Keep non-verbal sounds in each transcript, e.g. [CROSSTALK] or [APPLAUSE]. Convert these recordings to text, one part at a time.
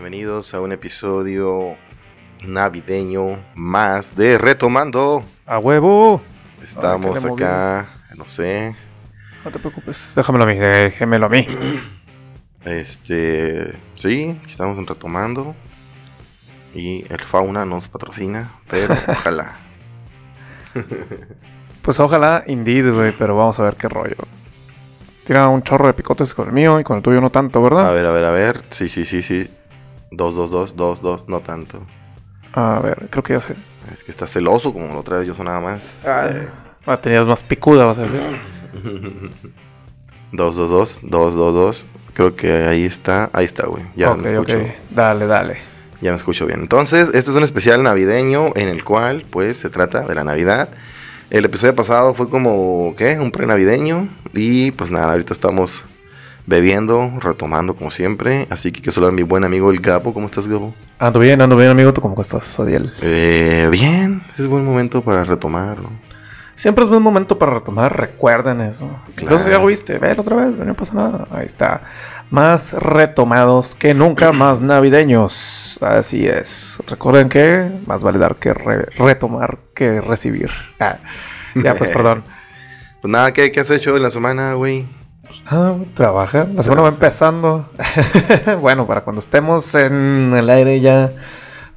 Bienvenidos a un episodio navideño más de Retomando. ¡A huevo! Estamos Ay, acá, no sé, No te preocupes, déjamelo a mí, déjemelo a mí. este, sí, estamos en Retomando. Y el Fauna nos patrocina, pero [LAUGHS] ojalá. [LAUGHS] Pues ojalá, indeed, güey, pero vamos a ver qué rollo. Tira un chorro de picotes con el mío y con el tuyo no tanto, A ¿verdad? ver, a ver, a ver. Sí, sí, sí, sí. 2, 2, 2, 2, 2, no tanto. A ver, creo que ya sé. Es que está celoso, como la otra vez yo sonaba más. Eh, Ah, tenías más picuda, vas a decir. 2, 2, 2, 2, 2, 2. Creo que ahí está. Ahí está, güey. Ya ok, me escucho. ok. Dale, dale. Ya me escucho bien. Entonces, este es un especial navideño en el cual, pues, se trata de la Navidad. El episodio pasado fue como, ¿qué? Un pre-navideño. Y pues nada, ahorita estamos bebiendo, retomando como siempre. Así que quiero saludar a mi buen amigo el Gabo. ¿Cómo estás, Gabo? Ando bien, ando bien, amigo. ¿Tú cómo estás, Adiel? Eh, bien, es buen momento para retomar, ¿no? Siempre es buen momento para retomar, recuerden eso. Claro. Entonces ya lo viste, velo otra vez, no pasa nada. Ahí está. Más retomados que nunca, [CLEARS THROAT] más navideños. Así es. Recuerden que más vale dar que re- retomar que recibir. Ah, ya, pues [LAUGHS] perdón. Pues nada, ¿qué, qué has hecho en la semana, güey? Ah, trabaja. La semana va empezando. [LAUGHS] bueno, para cuando estemos en el aire ya,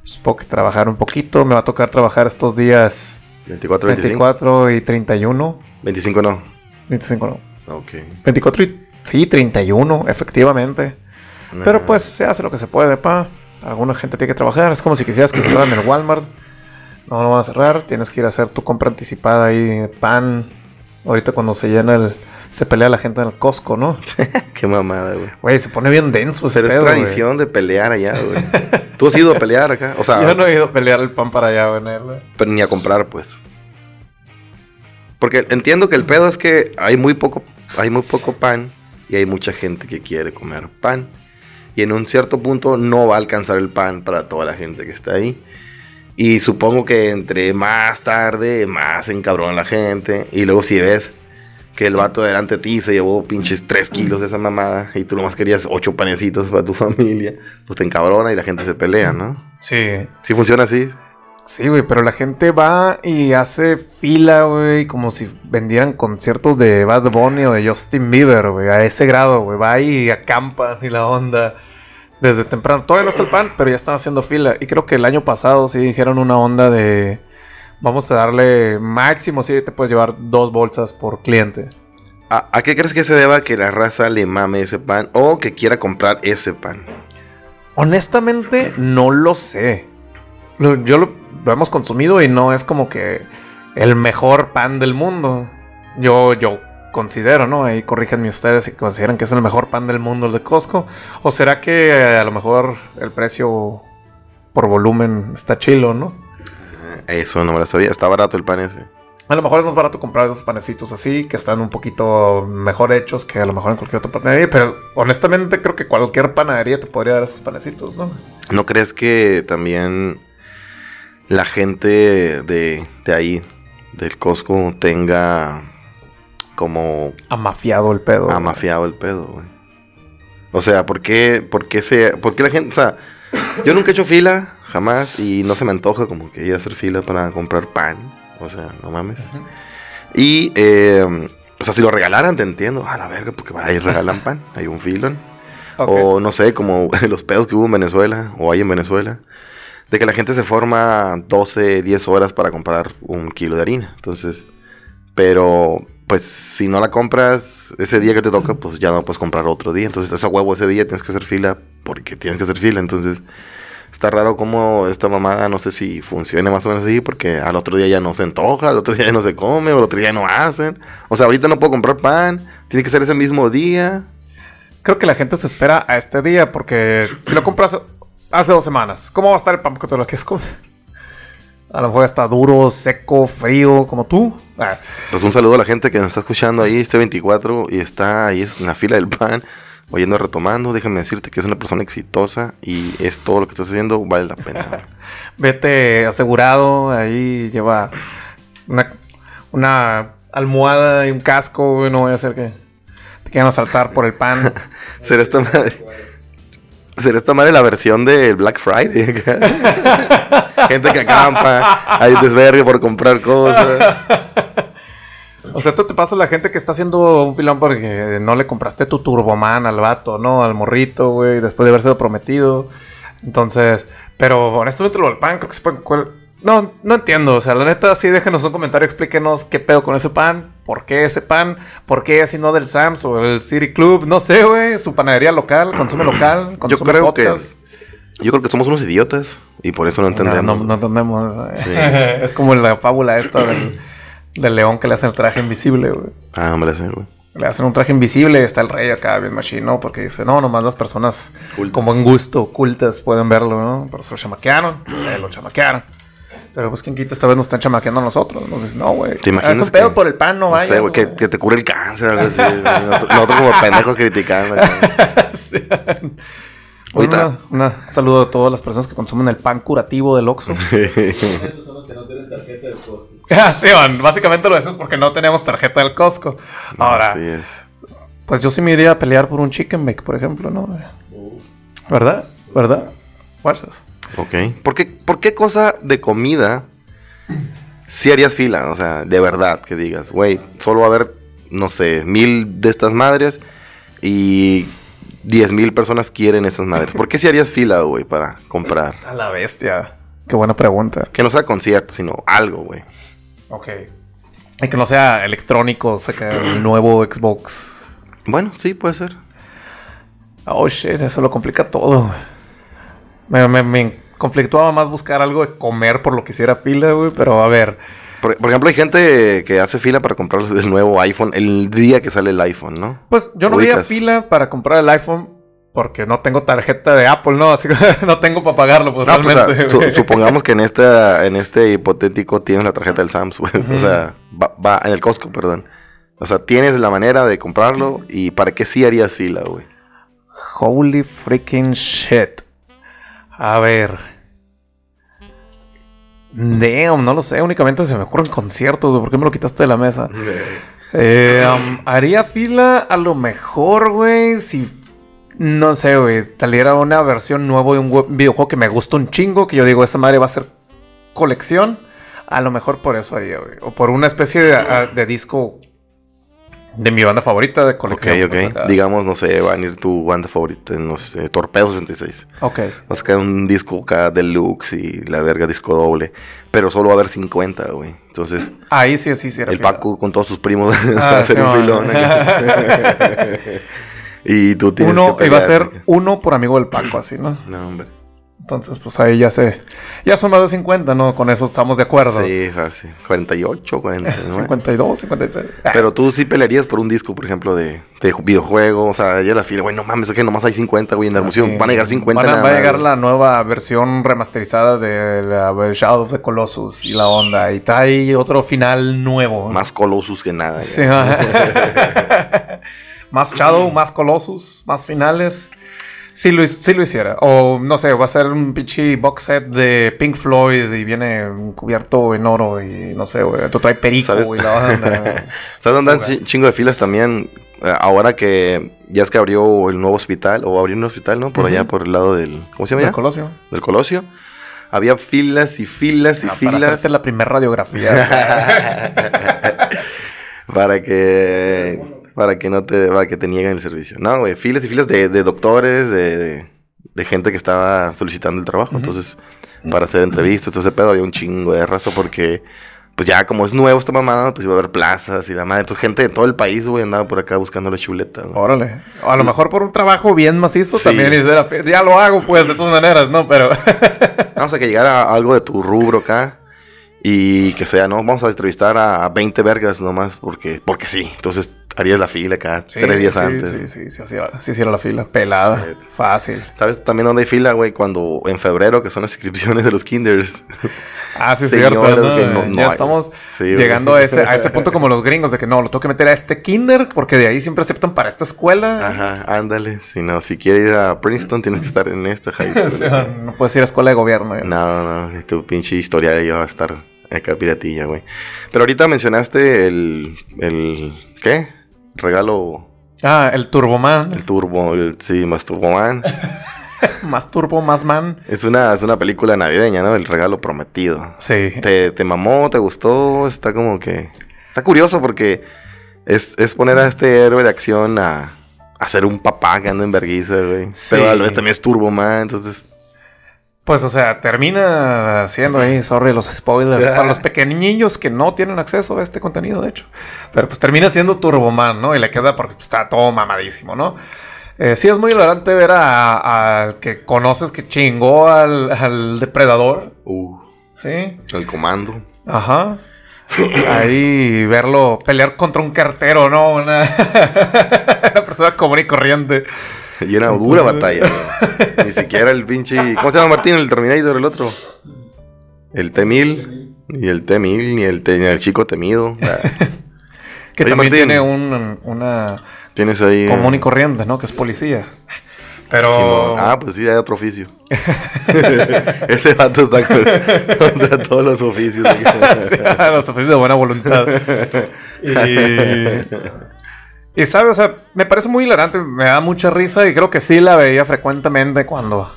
pues, supongo que trabajar un poquito. Me va a tocar trabajar estos días 24, 25. 24 y 31. 25 no. 25 no. Ok. 24 y... Sí, 31, efectivamente. Pero pues se hace lo que se puede, pa. Alguna gente tiene que trabajar. Es como si quisieras que cerraran el Walmart. No lo van a cerrar. Tienes que ir a hacer tu compra anticipada ahí de pan. Ahorita cuando se llena el... Se pelea la gente en el Costco, ¿no? [LAUGHS] Qué mamada, güey. Güey, se pone bien denso ese Pero es pedo, güey. tradición de pelear allá, güey. [LAUGHS] ¿Tú has ido a pelear acá? O sea, Yo no he ido a pelear el pan para allá, güey. pero ni a comprar, pues. Porque entiendo que el pedo es que hay muy poco, hay muy poco pan y hay mucha gente que quiere comer pan. Y en un cierto punto no va a alcanzar el pan para toda la gente que está ahí. Y supongo que entre más tarde, más encabrona la gente. Y luego si ves que el vato delante de ti se llevó pinches 3 kilos de esa mamada y tú nomás querías 8 panecitos para tu [LAUGHS] familia, pues te encabrona y la gente se pelea, ¿no? Sí. Si funciona así. Sí, güey, pero la gente va y hace fila, güey, como si vendieran conciertos de Bad Bunny o de Justin Bieber, güey, a ese grado, güey. Va y acampan y la onda desde temprano. Todavía no está el pan, pero ya están haciendo fila. Y creo que el año pasado sí dijeron una onda de vamos a darle máximo, sí, te puedes llevar dos bolsas por cliente. ¿A, a qué crees que se deba que la raza le mame ese pan o que quiera comprar ese pan? Honestamente, no lo sé. Yo lo, lo hemos consumido y no es como que el mejor pan del mundo. Yo, yo considero, ¿no? Ahí corríjanme ustedes si consideran que es el mejor pan del mundo el de Costco. O será que eh, a lo mejor el precio por volumen está chilo, ¿no? Eso no me lo sabía. Está barato el pan ese. A lo mejor es más barato comprar esos panecitos así, que están un poquito mejor hechos que a lo mejor en cualquier otra panadería. Pero honestamente creo que cualquier panadería te podría dar esos panecitos, ¿no? ¿No crees que también la gente de, de ahí, del Costco, tenga como Amafiado el pedo. amafiado el pedo, güey? O sea, ¿por qué, por qué se, por qué la gente, o sea, yo nunca he hecho fila, jamás, y no se me antoja como que ir a hacer fila para comprar pan, o sea, no mames. Y, eh, o sea, si lo regalaran, te entiendo, a la verga, porque para ahí regalan pan, hay un filón. Ok. O no sé, como [LAUGHS] los pedos que hubo en Venezuela, o hay en Venezuela, de que la gente se forma 12, 10 horas para comprar un kilo de harina. Entonces, pero pues si no la compras ese día que te toca, pues ya no puedes comprar otro día. Entonces, esa huevo ese día tienes que hacer fila porque tienes que hacer fila. Entonces, está raro como esta mamada, no sé si funciona más o menos así, porque al otro día ya no se antoja, al otro día ya no se come, al otro día ya no hacen. O sea, ahorita no puedo comprar pan, tiene que ser ese mismo día. Creo que la gente se espera a este día porque si lo compras hace dos semanas, ¿cómo va a estar el pan que te lo quieres comer? A lo mejor está duro, seco, frío, como tú. Ah, Pues un saludo a la gente que nos está escuchando ahí, este 24, y está ahí en la fila del pan, oyendo retomando. Déjame decirte que es una persona exitosa y es todo lo que estás haciendo, vale la pena. [LAUGHS] vete asegurado, ahí lleva una, una almohada y un casco, güey, no voy a hacer que te quieran asaltar por el pan. [LAUGHS] Será esta madre. será esta madre la versión de Black Friday. [LAUGHS] Gente que acampa, hay desvergue por comprar cosas. O sea, tú te pasas la gente que está haciendo un filón porque no le compraste tu Turboman al vato, ¿no? Al morrito, güey, después de haber sido prometido. Entonces, pero honestamente lo del pan creo que se puede... No, no entiendo. O sea, la neta, sí, déjenos un comentario, explíquenos qué pedo con ese pan, por qué ese pan, por qué así no del Sams o el City Club, no sé, güey, su panadería local, consume local, consume Yo creo que yo creo que somos unos idiotas y por eso no entendemos. No, no, entendemos. [LAUGHS] es como la fábula esta del, del, león que le hacen el traje invisible, güey. Ah, me la sé, güey. Le hacen un traje invisible, está el rey acá bien machino, porque dice, no, nomás las personas como en gusto, ocultas, pueden verlo, ¿no? Pero se lo chamaquearon, lo chamaquearon. Pero pues quien quita esta vez nos están chamaqueando a nosotros. Nos dicen, no, güey. ¿Te imaginas? Es un pedo por el pan, no vayas. No sé, güey, que, que, te cure el cáncer o algo así. nosotros, como pendejos criticando. [LAUGHS] sí. Ahorita. un saludo a todas las personas que consumen el pan curativo del Oxxo. [LAUGHS] Esos son los que no tienen tarjeta del [LAUGHS] Ah. Básicamente lo dices porque no tenemos tarjeta del Costco. Ahora, Así es. pues yo sí me iría a pelear por un chicken bake, por ejemplo, ¿no? ¿Verdad? ¿Verdad? Fuerzas. Ok. ¿Por qué, ¿Por qué cosa de comida si harías fila? O sea, de verdad, que digas, güey, solo va a haber, no sé, mil de estas madres y diez mil personas quieren esas madres. ¿Por qué si harías fila, güey, para comprar? A la bestia. Qué buena pregunta. Que no sea concierto, sino algo, güey. Ok. Y que no sea electrónico, o sea, que el nuevo Xbox. Bueno, sí, puede ser. Oh, shit, eso lo complica todo, Me, me, me conflictuaba más buscar algo de comer por lo que hiciera fila, güey, pero a ver. Por, ejemplo, hay gente que hace fila para comprar el nuevo iPhone el día que sale el iPhone, ¿no? Pues yo no haría fila para comprar el iPhone porque no tengo tarjeta de Apple, ¿no? Así que [LAUGHS] no tengo para pagarlo, pues, pues supongamos que en este, en este hipotético tienes la tarjeta del Samsung, o sea, va, va, en el Costco, perdón. O sea, tienes la manera de comprarlo y ¿para qué sí harías fila, güey? Holy freaking shit. A ver. Damn, no lo sé. Únicamente se me ocurren conciertos. ¿Por qué me lo quitaste de la mesa? [LAUGHS] Eh, um, haría fila a lo mejor, güey. Si. No sé, güey. Saliera una versión nueva de un videojuego que me gusta un chingo. Que yo digo, esa madre va a ser colección. A lo mejor por eso haría, güey. O por una especie de disco de mi banda favorita de colección. Ok, ok. Digamos, no sé, va a ir tu banda favorita, no sé, Torpedo 66. Ok. Vas a sacar un disco acá deluxe y la verga disco doble. Pero solo va a haber 50, güey. Entonces. Ahí sí, sí, sí. El Paco con todos sus primos [LAUGHS] ah, a hacer un filón. [LAUGHS] [LAUGHS] y tú tienes uno, que Iba a ser uno por amigo del Paco, así, ¿no? No, hombre. Entonces, pues ahí ya sé. Ya son más de 50, ¿no? Con eso estamos de acuerdo. Sí, casi. 48, 49. 52, 53. Pero tú sí pelearías por un disco, por ejemplo, de, de videojuego. O sea, ya la fila, güey, no mames, es que nomás hay 50, güey, en la emoción. Van a llegar 50 Van a, va a llegar la nueva versión remasterizada de la Shadow of the Colossus y la onda. Y está ahí otro final nuevo. Más Colossus que nada. Sí, [LAUGHS] [LAUGHS] más Shadow, más Colossus, más finales. Si lo, lo hiciera. O no sé, va a ser un pinche box set de Pink Floyd y viene cubierto en oro y no sé, güey. Tú trae perico, ¿Sabes? güey. [LAUGHS] ¿Sabes dónde andan chingo de filas también? Eh, ahora que ya es que abrió el nuevo hospital, o abrió un hospital, ¿no? Por allá, por el lado del. ¿Cómo se llama? Del Colosio. Del Colosio. Había filas y filas y ah, filas. Para hacerte la primera radiografía. [LAUGHS] para que para que no te, para que te nieguen el servicio. No, güey, filas y filas de, de doctores, de, de, gente que estaba solicitando el trabajo. Entonces, para hacer entrevistas, todo ese pedo, había un chingo de raza porque, pues ya como es nuevo esta mamada, pues iba a haber plazas y la madre. Entonces, gente de todo el país, güey, andaba por acá buscando la chuleta. Órale. A lo mejor por un trabajo bien macizo también. ya lo hago, pues, de todas maneras, ¿no? Pero. [LAUGHS] Vamos a que llegara algo de tu rubro acá. Y que sea, ¿no? Vamos a entrevistar a 20 vergas nomás porque, porque sí. Entonces harías la fila acá tres días antes. Sí, sí, sí, sí, sí, hiciera la fila. Pelada. Fácil. ¿Sabes también dónde hay fila, güey? Cuando en febrero, que son las inscripciones de los kinders. [LAUGHS] Ah, sí, es cierto. ya estamos llegando a ese, a ese punto [LAUGHS] como los gringos, de que no, lo tengo que meter a este kinder, porque de ahí siempre aceptan para esta escuela. Ajá, ándale. Si no, si quieres ir a Princeton, tienes que estar en esta high school. [LAUGHS] no puedes ir a escuela de gobierno. No, no, tu pinche historial ya va a estar acá piratilla, güey. Pero ahorita mencionaste el, el, ¿qué? Regalo. Ah, el Turboman. El Turbo, el, sí, más Turboman. [LAUGHS] más turbo, más man. Es una, es una película navideña, ¿no? El regalo prometido. Sí. ¿Te, te mamó? ¿Te gustó? Está como que... Está curioso porque es, es poner a este héroe de acción a, a ser un papá que anda en vergüenza, güey. Sí. Pero a la vez también es turbo, man. Entonces... Pues, o sea, termina siendo ahí, sorry, los spoilers, para los [LAUGHS] pequeñillos que no tienen acceso a este contenido, de hecho. Pero pues termina siendo Turboman, ¿no? Y le queda porque pues, está todo mamadísimo, ¿no? Eh, sí, es muy hilarante ver a- al que conoces que chingó al, al depredador, Uh, ¿sí? el comando. Ajá. Ahí verlo pelear contra un cartero, ¿no? Una, [LAUGHS] una persona común y corriente. [LAUGHS] Y una dura batalla. güey. Ni siquiera el pinche... ¿Cómo se llama Martín? El Terminator, el otro. El T-1000. Ni el T-1000, ni el, T- ni el chico temido. [LAUGHS] Que Oye, también Martín. tiene un- una Tienes ahí... común eh, y corriente, ¿no? Que es policía. Pero. Ah, pues sí, hay otro oficio. [LAUGHS] Ese vato está con- contra todos los oficios. Sí, los oficios de buena voluntad. Y. Y sabe, o sea, me parece muy hilarante, me da mucha risa y creo que sí la veía frecuentemente cuando.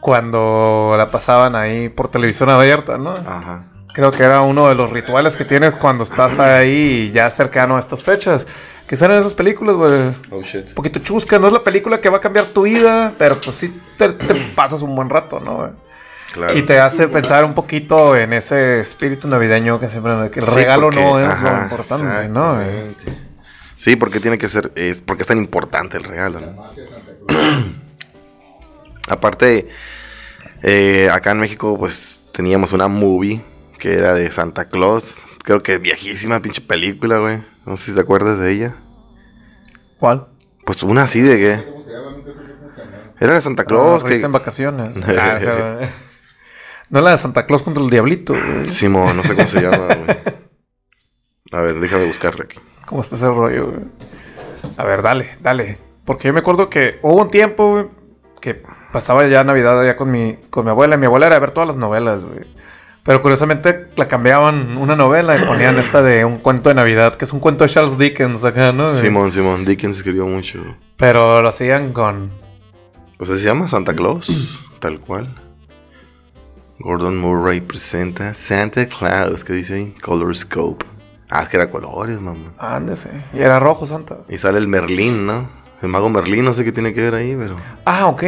Cuando la pasaban ahí por televisión abierta, ¿no? Ajá. Creo que era uno de los rituales que tienes cuando estás ahí ya cercano a estas fechas. Que salen esas películas, güey. Oh, shit. Un poquito chusca, no es la película que va a cambiar tu vida, pero pues sí te, te pasas un buen rato, ¿no? Claro. Y te hace pensar un poquito en ese espíritu navideño que siempre que el Sí, regalo porque- no es lo importante, ¿no? güey? Sí, porque tiene que ser, es porque es tan importante el regalo, ¿no? [CLEARS THROAT] Aparte, eh, acá en México, pues teníamos una movie que era de Santa Claus. Creo que viejísima pinche película, güey. No sé si te acuerdas de ella. ¿Cuál? Pues una así de que. Era de Santa Claus. Ah, que... en vacaciones. [LAUGHS] Ah, o sea, [LAUGHS] no la de Santa Claus contra el Diablito, güey. Simón, no sé cómo se llama, güey. [LAUGHS] A ver, déjame buscarla aquí. ¿Cómo está ese rollo, güey? A ver, dale, dale. Porque yo me acuerdo que hubo un tiempo, güey, que pasaba ya Navidad allá con mi, con mi abuela. Mi abuela era de ver todas las novelas, güey. Pero curiosamente la cambiaban una novela y ponían esta de un cuento de Navidad, que es un cuento de Charles Dickens acá, ¿no? Simón, Simón. Dickens escribió mucho. Pero lo hacían con... O sea, se llama Santa Claus, tal cual. Gordon Murray presenta Santa Claus, que dice ahí, Color Scope. Ah, es que era colores, mamá. Ándese. Y era rojo, Santa. Y sale el Merlín, ¿no? El mago Merlín, no sé qué tiene que ver ahí, pero Ah, ok.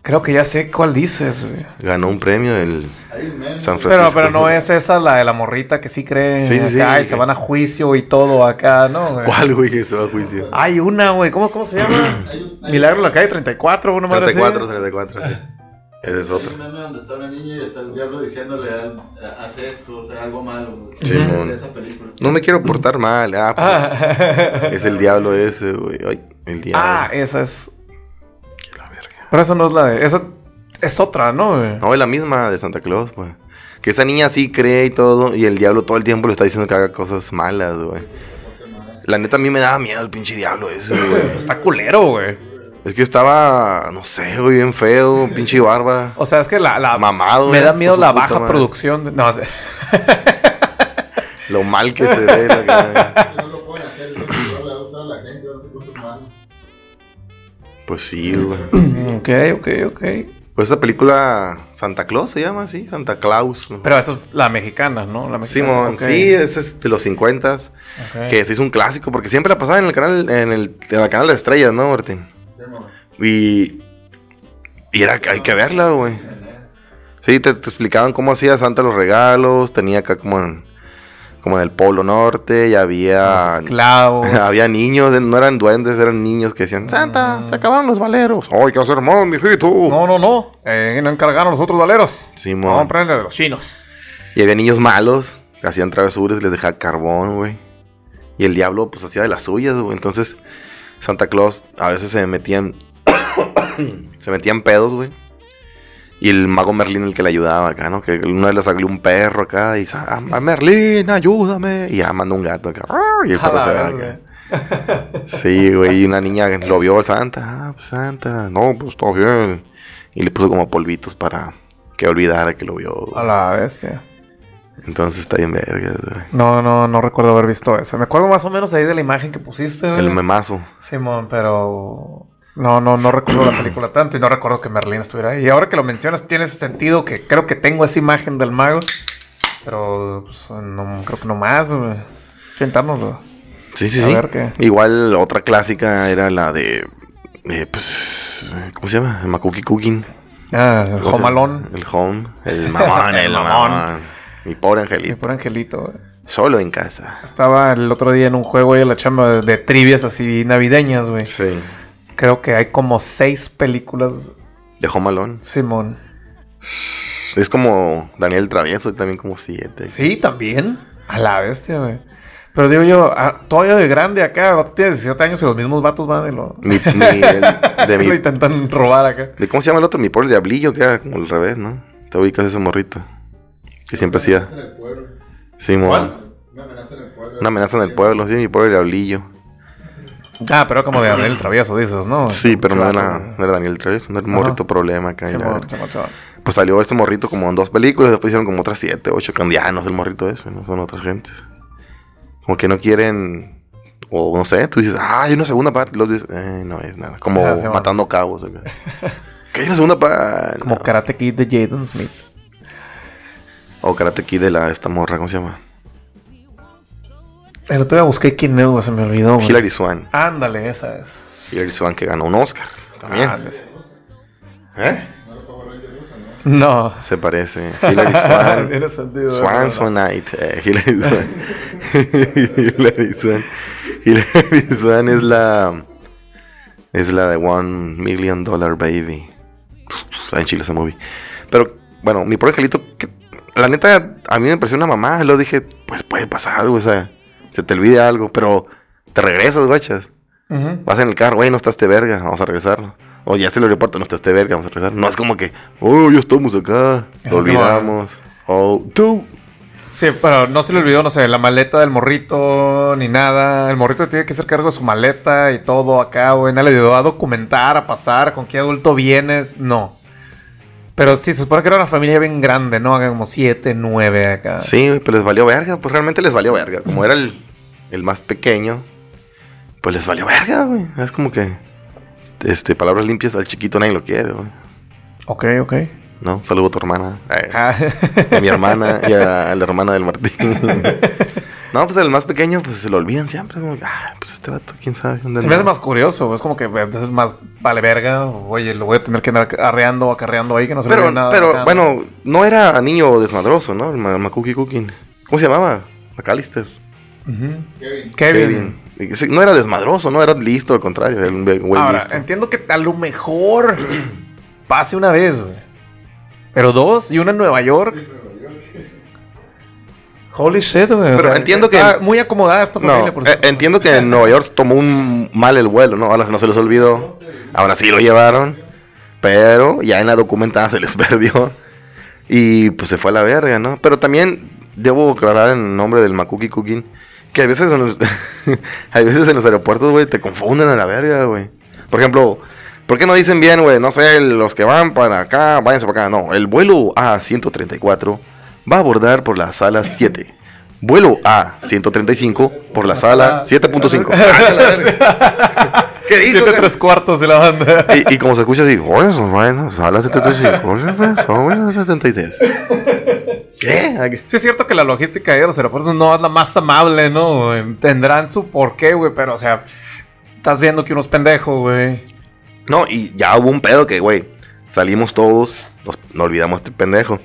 Creo que ya sé cuál dices, güey. ganó un premio meme. San Pero, Francisco. pero no es esa la de la morrita que sí cree Sí, sí, sí. acá y se van a juicio y todo acá, ¿no? güey? ¿Cuál, güey, que se va a juicio? Hay una, güey. ¿Cómo, ¿Cómo se llama? [CLEARS THROAT] Milagro en la calle 34, una madre así. 34, 34, sí. Ese es hay otro. un meme donde está una niña y está el diablo diciéndole, al- haz esto, o sea, algo malo. güey. Simón. Es de esa película. No me quiero portar mal. Ah, pues Ah, es el diablo ese, güey. Ay, el diablo. Ah, esa es. La verga. Pero esa no es la de. Esa es otra, ¿no? güey? No, es la misma de Santa Claus, güey. Que esa niña sí cree y todo, y el diablo todo el tiempo le está diciendo que haga cosas malas, güey. La neta a mí me daba miedo el pinche diablo ese, güey. Pues está culero, güey. Es que estaba, no sé, güey, bien feo, pinche barba. O sea, es que la. la Mamado, me da miedo por su la baja madre. producción. de- no, o sea, Lo mal que se ve la cara. [LAUGHS] No lo pueden hacer, no le va a gustar a la gente. Pues sí, güey. ok, ok, ok. Pues esa película Santa Claus se llama así, Santa Claus. ¿no? Pero esa es la mexicana, ¿no? La mexicana. Simón, ok, sí, ese es de los 50 ok. que se hizo un clásico porque siempre la pasaba en el canal en el, en el canal de estrellas, ¿no, Martín? Sí. Y y era hay que verla, güey. Sí, te, te explicaban cómo hacía Santa los regalos, tenía acá como en, como en el Polo Norte y Los había esclavos. [LAUGHS] había niños, no eran duendes, eran niños que decían, "Santa, se acabaron los valeros." ¡Ay, qué hacer más, mijito! no, no, no. Eh, no encargaron los otros valeros. Simón. Vamos a aprender de los chinos. Y había niños malos que hacían travesuras y les dejaba carbón, güey. Y el diablo, pues, hacía de las suyas, güey. Entonces, Santa Claus a veces se metían. [COUGHS] se metían pedos, güey. Y el mago Merlín el que le ayudaba acá, ¿no? Que una vez le salió un perro acá y dice, "Ah, [LAUGHS] Merlín, ayúdame. Y ya mandó un gato acá. Y el perro se va acá. [LAUGHS] Sí, güey. Y una niña lo vio Santa. Ah, pues Santa. No, pues todo bien. Y le puso como polvitos para que olvidara que lo vio. güey. A la bestia. Entonces está bien verga, güey. No, no, no recuerdo haber visto eso. Me acuerdo más o menos ahí de la imagen que pusiste, güey. El memazo. Simón, pero No, no, no recuerdo la película tanto y no recuerdo que Merlín estuviera ahí. Y ahora que lo mencionas, tiene ese sentido que creo que tengo esa imagen del mago. Pero pues, no, creo que no más, güey. Chentárnoslo. Sí, sí, A sí. ver qué. Igual otra clásica era la de. eh, pues. ¿Cómo se llama? El Makuki Cooking. Ah, el sea, Jomalón. El home. El mamón, [LAUGHS] el El mamón. mamón. Mi pobre Mi angelito. pobre angelito, güey. Solo en casa. Estaba el otro día en un juego en la chamba de, de trivias así navideñas, güey. Sí. Creo que hay como seis películas, De Home Alone. Simón. Es como Daniel Travieso y también como siete. Sí, también. A la bestia, güey. Pero digo yo, ah, todavía de grande acá, tienes 17 años y los mismos vatos van y lo, Mi, mi- el- de [LAUGHS] lo mi. intentan robar acá. De ¿Cómo se llama el otro? Mi pobre diablillo, que era como al revés, ¿no? Te ubicas ese morrito. Que siempre hacía. Amenaza en el pueblo. Sí, mo- Una amenaza en el pueblo. Una amenaza en el pueblo, sí, mi pobre diablillo. Ah, pero como de Daniel Travieso, dices, ¿no? Sí, pero no era, güey. no era Daniel Travieso, no era un Ajá. morrito problema acá. Simón. Pues salió este morrito como en dos películas, después hicieron como otras siete, ocho candianos el morrito ese, no son otras gentes. Como que no quieren, o no sé, tú dices, ah, hay una segunda parte, los dices, eh, no es nada, como [LAUGHS] sí, matando cabos acá. [LAUGHS] que hay una segunda parte. Como no. Karate Kid de Jaden Smith. O Karate Kid de la, esta morra, ¿cómo se llama? El otro día busqué quién es, güey, se me olvidó. güey. Hilary Swan. Ándale, esa es. Hilary Swan que ganó un Oscar también. Ándale, sí. ¿Eh? No. Se parece. Hilary Swan. [LAUGHS] Tiene sentido. Swansonite. Eh, Hilary Swan. [LAUGHS] Hilary Swan. Hilary Swan es la. Es la de One Million Dollar Baby. Está en Chile esa movie. Pero, bueno, mi pobre angelito. que- la neta, a mí me pareció una mamá. Lo dije, pues puede pasar algo, o sea, se te olvide algo, pero te regresas, guachas. Vas en el carro, güey, no está este verga, vamos a regresar. O ya se el aeropuerto, no está este verga, vamos a regresar. No es como que, oh, ya estamos acá, lo olvidamos. O tú, Sí, pero no se le olvidó, no sé, la maleta del morrito ni nada. El morrito tiene que hacer cargo de su maleta y todo acá, güey. Nadie le ayudó a documentar, a pasar, con qué adulto vienes. No. Pero sí, se supone que era una familia bien grande, ¿no? Como siete, nueve acá. Sí, güey, pues les valió verga, pues realmente les valió verga. Como era el, el más pequeño, pues les valió verga, güey. Es como que, este, palabras limpias al chiquito nadie lo quiere, güey. Ok, ok. ¿No? Saludo a tu hermana, eh, Ah, a mi hermana y a, a la hermana del Martín. [LAUGHS] no, pues el más pequeño, pues se lo olvidan siempre. Como, ah, pues este vato, quién sabe. ¿dónde se me hace anda?" más curioso. Es como que es más vale verga. Oye, lo voy a tener que andar arreando o acarreando ahí que no se Pero, ve nada. pero acá, ¿no? bueno, no era niño desmadroso, ¿no? El Ma- Makuki Cooking. ¿Cómo se llamaba? McAllister. Ujú. Kevin. Kevin. No era desmadroso, no era listo, al contrario, era un güey güey Ahora, listo. entiendo que a lo mejor [CLEARS THROAT] pase una vez, güey. Pero dos y una en Nueva York. Holy shit, güey. o Pero sea, entiendo está que- muy acomodada esta familia, No, por eh, entiendo que en Nueva York tomó un mal el vuelo, ¿no? Ahora no se les olvidó. Ahora sí lo llevaron. Pero ya en la documentada se les [LAUGHS] perdió. Y pues se fue a la verga, ¿no? Pero también debo aclarar en nombre del Makuki Cooking que a veces en los, [LAUGHS] hay veces en los aeropuertos, güey, te confunden a la verga, güey. Por ejemplo, ¿por qué no dicen bien, güey? No sé, los que van para acá, váyanse para acá. No, el vuelo A134 va a abordar por la sala 7. Vuelo A135 por la sala 7.5. Ah, verga. ¿Qué dijo? Siete tres cuartos de la banda. Y, y como se escucha así, oye, son sala 75, oye, pues, son buenas 76. ¿Qué? Sí es cierto que la logística de los aeropuertos no es la más amable, ¿no? güey? Tendrán su porqué, güey, pero o sea, estás viendo que uno es pendejo, güey. No, y ya hubo un pedo que, güey, salimos todos, nos, nos olvidamos este pendejo.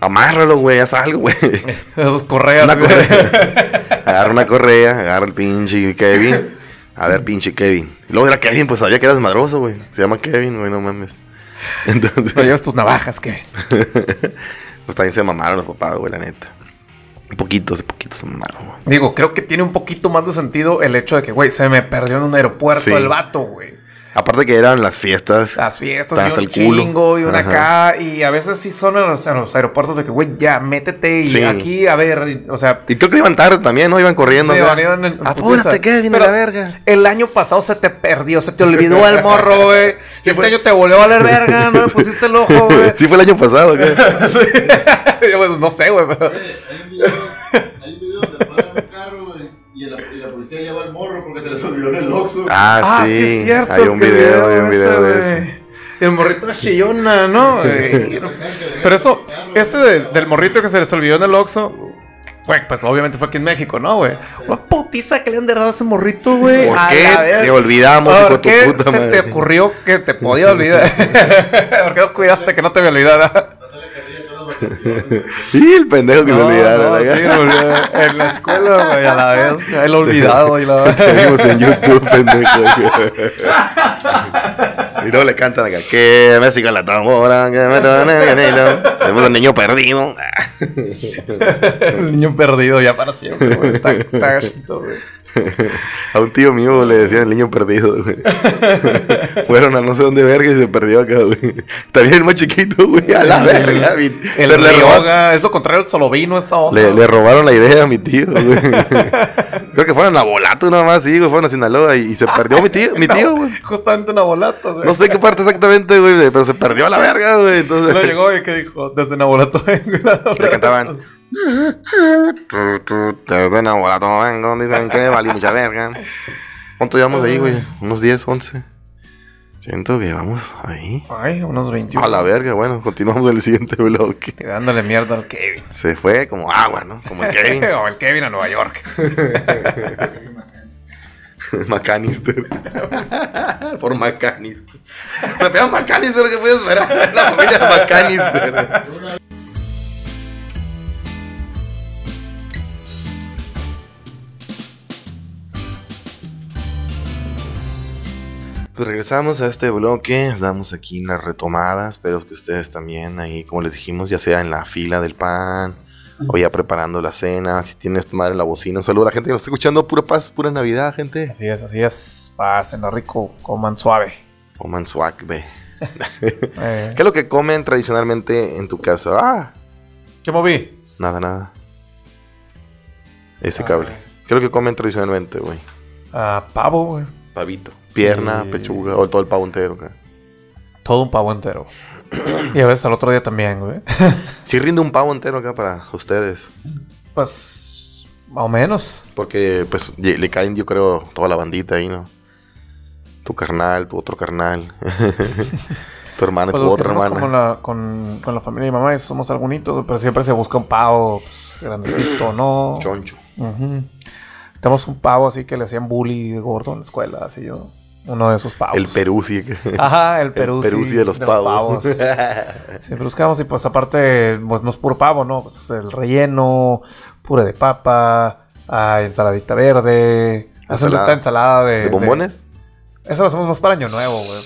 Amárralo, güey, haz algo, güey. [LAUGHS] Esos correas. Una güey. correa. agarra una correa, agarra el pinche Kevin. A ver, pinche Kevin. Y luego era Kevin, pues sabía que eras madroso, güey. Se llama Kevin, güey, no mames. [LAUGHS] Entonces, No llevas tus navajas, que. [LAUGHS] pues también se mamaron los papás, güey, la neta. Poquitos, poquitos se mamaron, güey. Digo, creo que tiene un poquito más de sentido el hecho de que, güey, se me perdió en un aeropuerto Sí. el vato, güey. Aparte que eran las fiestas. Las fiestas Hasta y un el culo. chingo y una Ajá. acá. Y a veces sí son en los, en los aeropuertos de que, güey, ya, métete y Sí. aquí, a ver, y- o sea... Y creo que iban tarde también, ¿no? Iban corriendo. Sí, van- iban en- Apúrate, Pero- a la verga. El año pasado se te perdió, se te olvidó el morro, [LAUGHS] güey. Sí, este fue- año te volvió a valer verga, no le pusiste el ojo, [LAUGHS] güey. sí, fue el año pasado, güey. [LAUGHS] Yo, pues, no sé, güey, pero... Hay un video, hay un video donde paran un carro, güey. Y la, y la policía lleva el morro porque se les olvidó en el Oxxo. Ah, sí. es cierto. Hay un video, hay un video de. El morrito chillona, ¿no? güey? [LAUGHS] Pero eso, ese de- del morrito que se les olvidó en el Oxxo, güey, pues obviamente fue aquí en México, ¿no, güey? Una putiza que le han dado a ese morrito, güey. ¿Por qué te olvidamos, de ¿Por tu qué puta se madre? te ocurrió que te podía olvidar? [LAUGHS] [LAUGHS] ¿Por qué no cuidaste que no te me olvidara? Pasó la carrilla todas las vacaciones. [LAUGHS] Sí, el pendejo que se No, olvidaron. no, sí, en la escuela, güey, a la vez. El olvidado y la [LAUGHS] en YouTube, pendejo. y luego le cantan acá, que me siga la tambora, que me Tenemos al niño perdido. [LAUGHS] El niño perdido ya para siempre, güey. Está, está gachito, güey. [LAUGHS] A un tío mío le decían el niño perdido, güey. [LAUGHS] Fueron a no sé dónde verga y se perdió acá, güey. También el más chiquito, güey, a la verga. mi- El Pero le, robaron, yoga, es lo contrario al solo vino esta onda. le, le robaron la idea a mi tío, güey. [LAUGHS] Creo que fueron a Volato nada más, sí, güey. Fueron a Sinaloa y, y se perdió mi tío, mi tío, güey. Justamente en Abolato, güey. No sé qué parte exactamente, güey, pero se perdió a la verga, güey. Entonces. No llegó y que dijo, desde Nabolato vengo. Le cantaban. Desde Nabolato vengo, dicen que valí mucha verga. ¿Cuánto llevamos ahí, güey? ¿Unos 10, 11? Siento que vamos ahí. Ay, unos 21. A la verga, bueno, continuamos en el siguiente bloque. Dándole mierda al Kevin. Se fue como agua, ¿no? Como el Kevin. [LAUGHS] o el Kevin a Nueva York. [LAUGHS] Macanister. [LAUGHS] Por Macanister. Se pega Macanister, ¿qué puedes esperar? La familia de Macanister. Pues regresamos a este bloque, damos aquí las retomadas, espero que ustedes también ahí, como les dijimos, ya sea en la fila del pan, o ya preparando la cena, si tienes tu madre en la bocina, un saludo a la gente que nos está escuchando, pura paz, pura Navidad, gente. Así es, así es. Pásenla rico, coman suave. Coman swag, ve. [LAUGHS] Eh, ¿Qué es lo que comen tradicionalmente en tu casa? Ah, ¿Qué moví? nada, nada. Ese Ah. cable. ¿Qué es lo que comen tradicionalmente, güey? Ah, pavo, güey. Pavito. Pierna, Y- pechuga, o todo el pavo entero, acá. Todo un pavo entero. y a veces al otro día también, güey. [LAUGHS] Sí rinde un pavo entero acá para ustedes. Pues, más o menos. Porque, pues, le caen, yo creo, toda la bandita ahí, ¿no? Tu carnal, tu otro carnal. [LAUGHS] tu hermana, Pues tu otra hermana. la- con, con la familia de mi mamá y somos algunitos, pero siempre se busca un pavo pues, grandecito, ¿no? Choncho. Tenemos un pavo así que le hacían bully gordo en la escuela, así yo. Uno de esos pavos. El Peruzzi. Ajá, el [LAUGHS] Perú. El Peruzzi de los pavos. Siempre [LAUGHS] buscamos y pues aparte, pues no es puro pavo, ¿no? Pues el relleno, puré de papa, ah, ensaladita verde. Hacen esta ensalada de... ¿De bombones? Eso lo hacemos más para Año Nuevo, güey.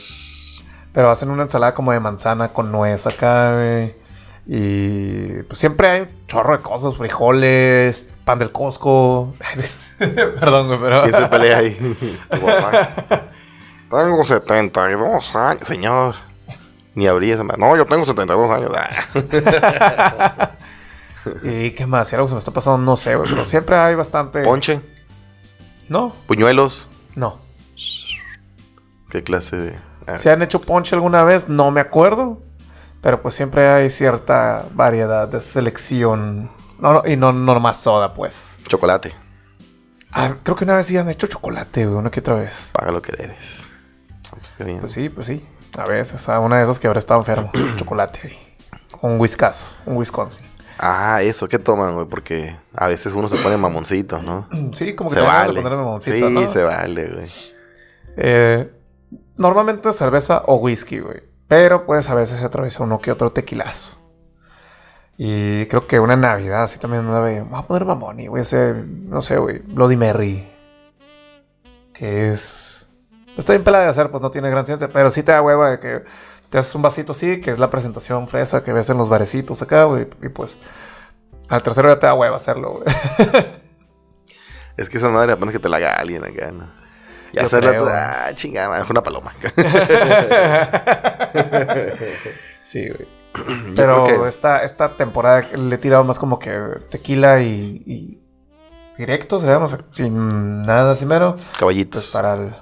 Pero hacen una ensalada como de manzana con nuez acá, güey. Y pues siempre hay un chorro de cosas, frijoles, pan del Costco. [LAUGHS] Perdón, güey, pero... ¿Quién se pelea ahí? Tengo 72 años, señor. Ni abrí esa. No, yo tengo 72 años. Ah. [LAUGHS] ¿Y qué más? Si algo se me está pasando, no sé, güey. Pero siempre hay bastante... Ponche, No, puñuelos. no. ¿Qué clase de...? ah, Si han hecho ponche alguna vez, no me acuerdo. Pero pues siempre hay cierta variedad de selección. No, no, y no, no nomás soda, pues. Chocolate. Ah, creo que una vez sí han hecho chocolate, güey, una que otra vez. Paga lo que debes. Pues, qué bien. Pues sí, pues sí. A veces, a una de esas que habrá estado enfermo. [CLEARS THROAT] chocolate ahí. Un whiskazo, un Wisconsin. Ah, eso, ¿qué toman, güey? Porque a veces uno se pone mamoncito, ¿no? [CLEARS THROAT] Sí, como que Se vale. mamoncito, Sí, ¿no? se vale, güey. Eh, normalmente cerveza o whisky, güey. Pero pues a veces se atraviesa uno que otro tequilazo. Y creo que una Navidad así también una vez. Voy a poner mamón y voy a hacer, no sé, güey, Bloody Mary. Que es. Está bien pelada de hacer, pues no tiene gran ciencia. Pero sí te da hueva de que te haces un vasito así, que es la presentación fresa que ves en los barecitos acá, güey. Y pues. Al tercero ya te da hueva hacerlo, güey. [LAUGHS] Es que esa madre apenas que te la haga alguien acá, ¿no? Y Yo hacerla creo. ah, chingada, mejor una paloma. [LAUGHS] [LAUGHS] sí, güey. Pero que- esta, esta temporada le he tirado más como que tequila y, y directo, sé, sin nada así mero. Caballitos. Pues para el,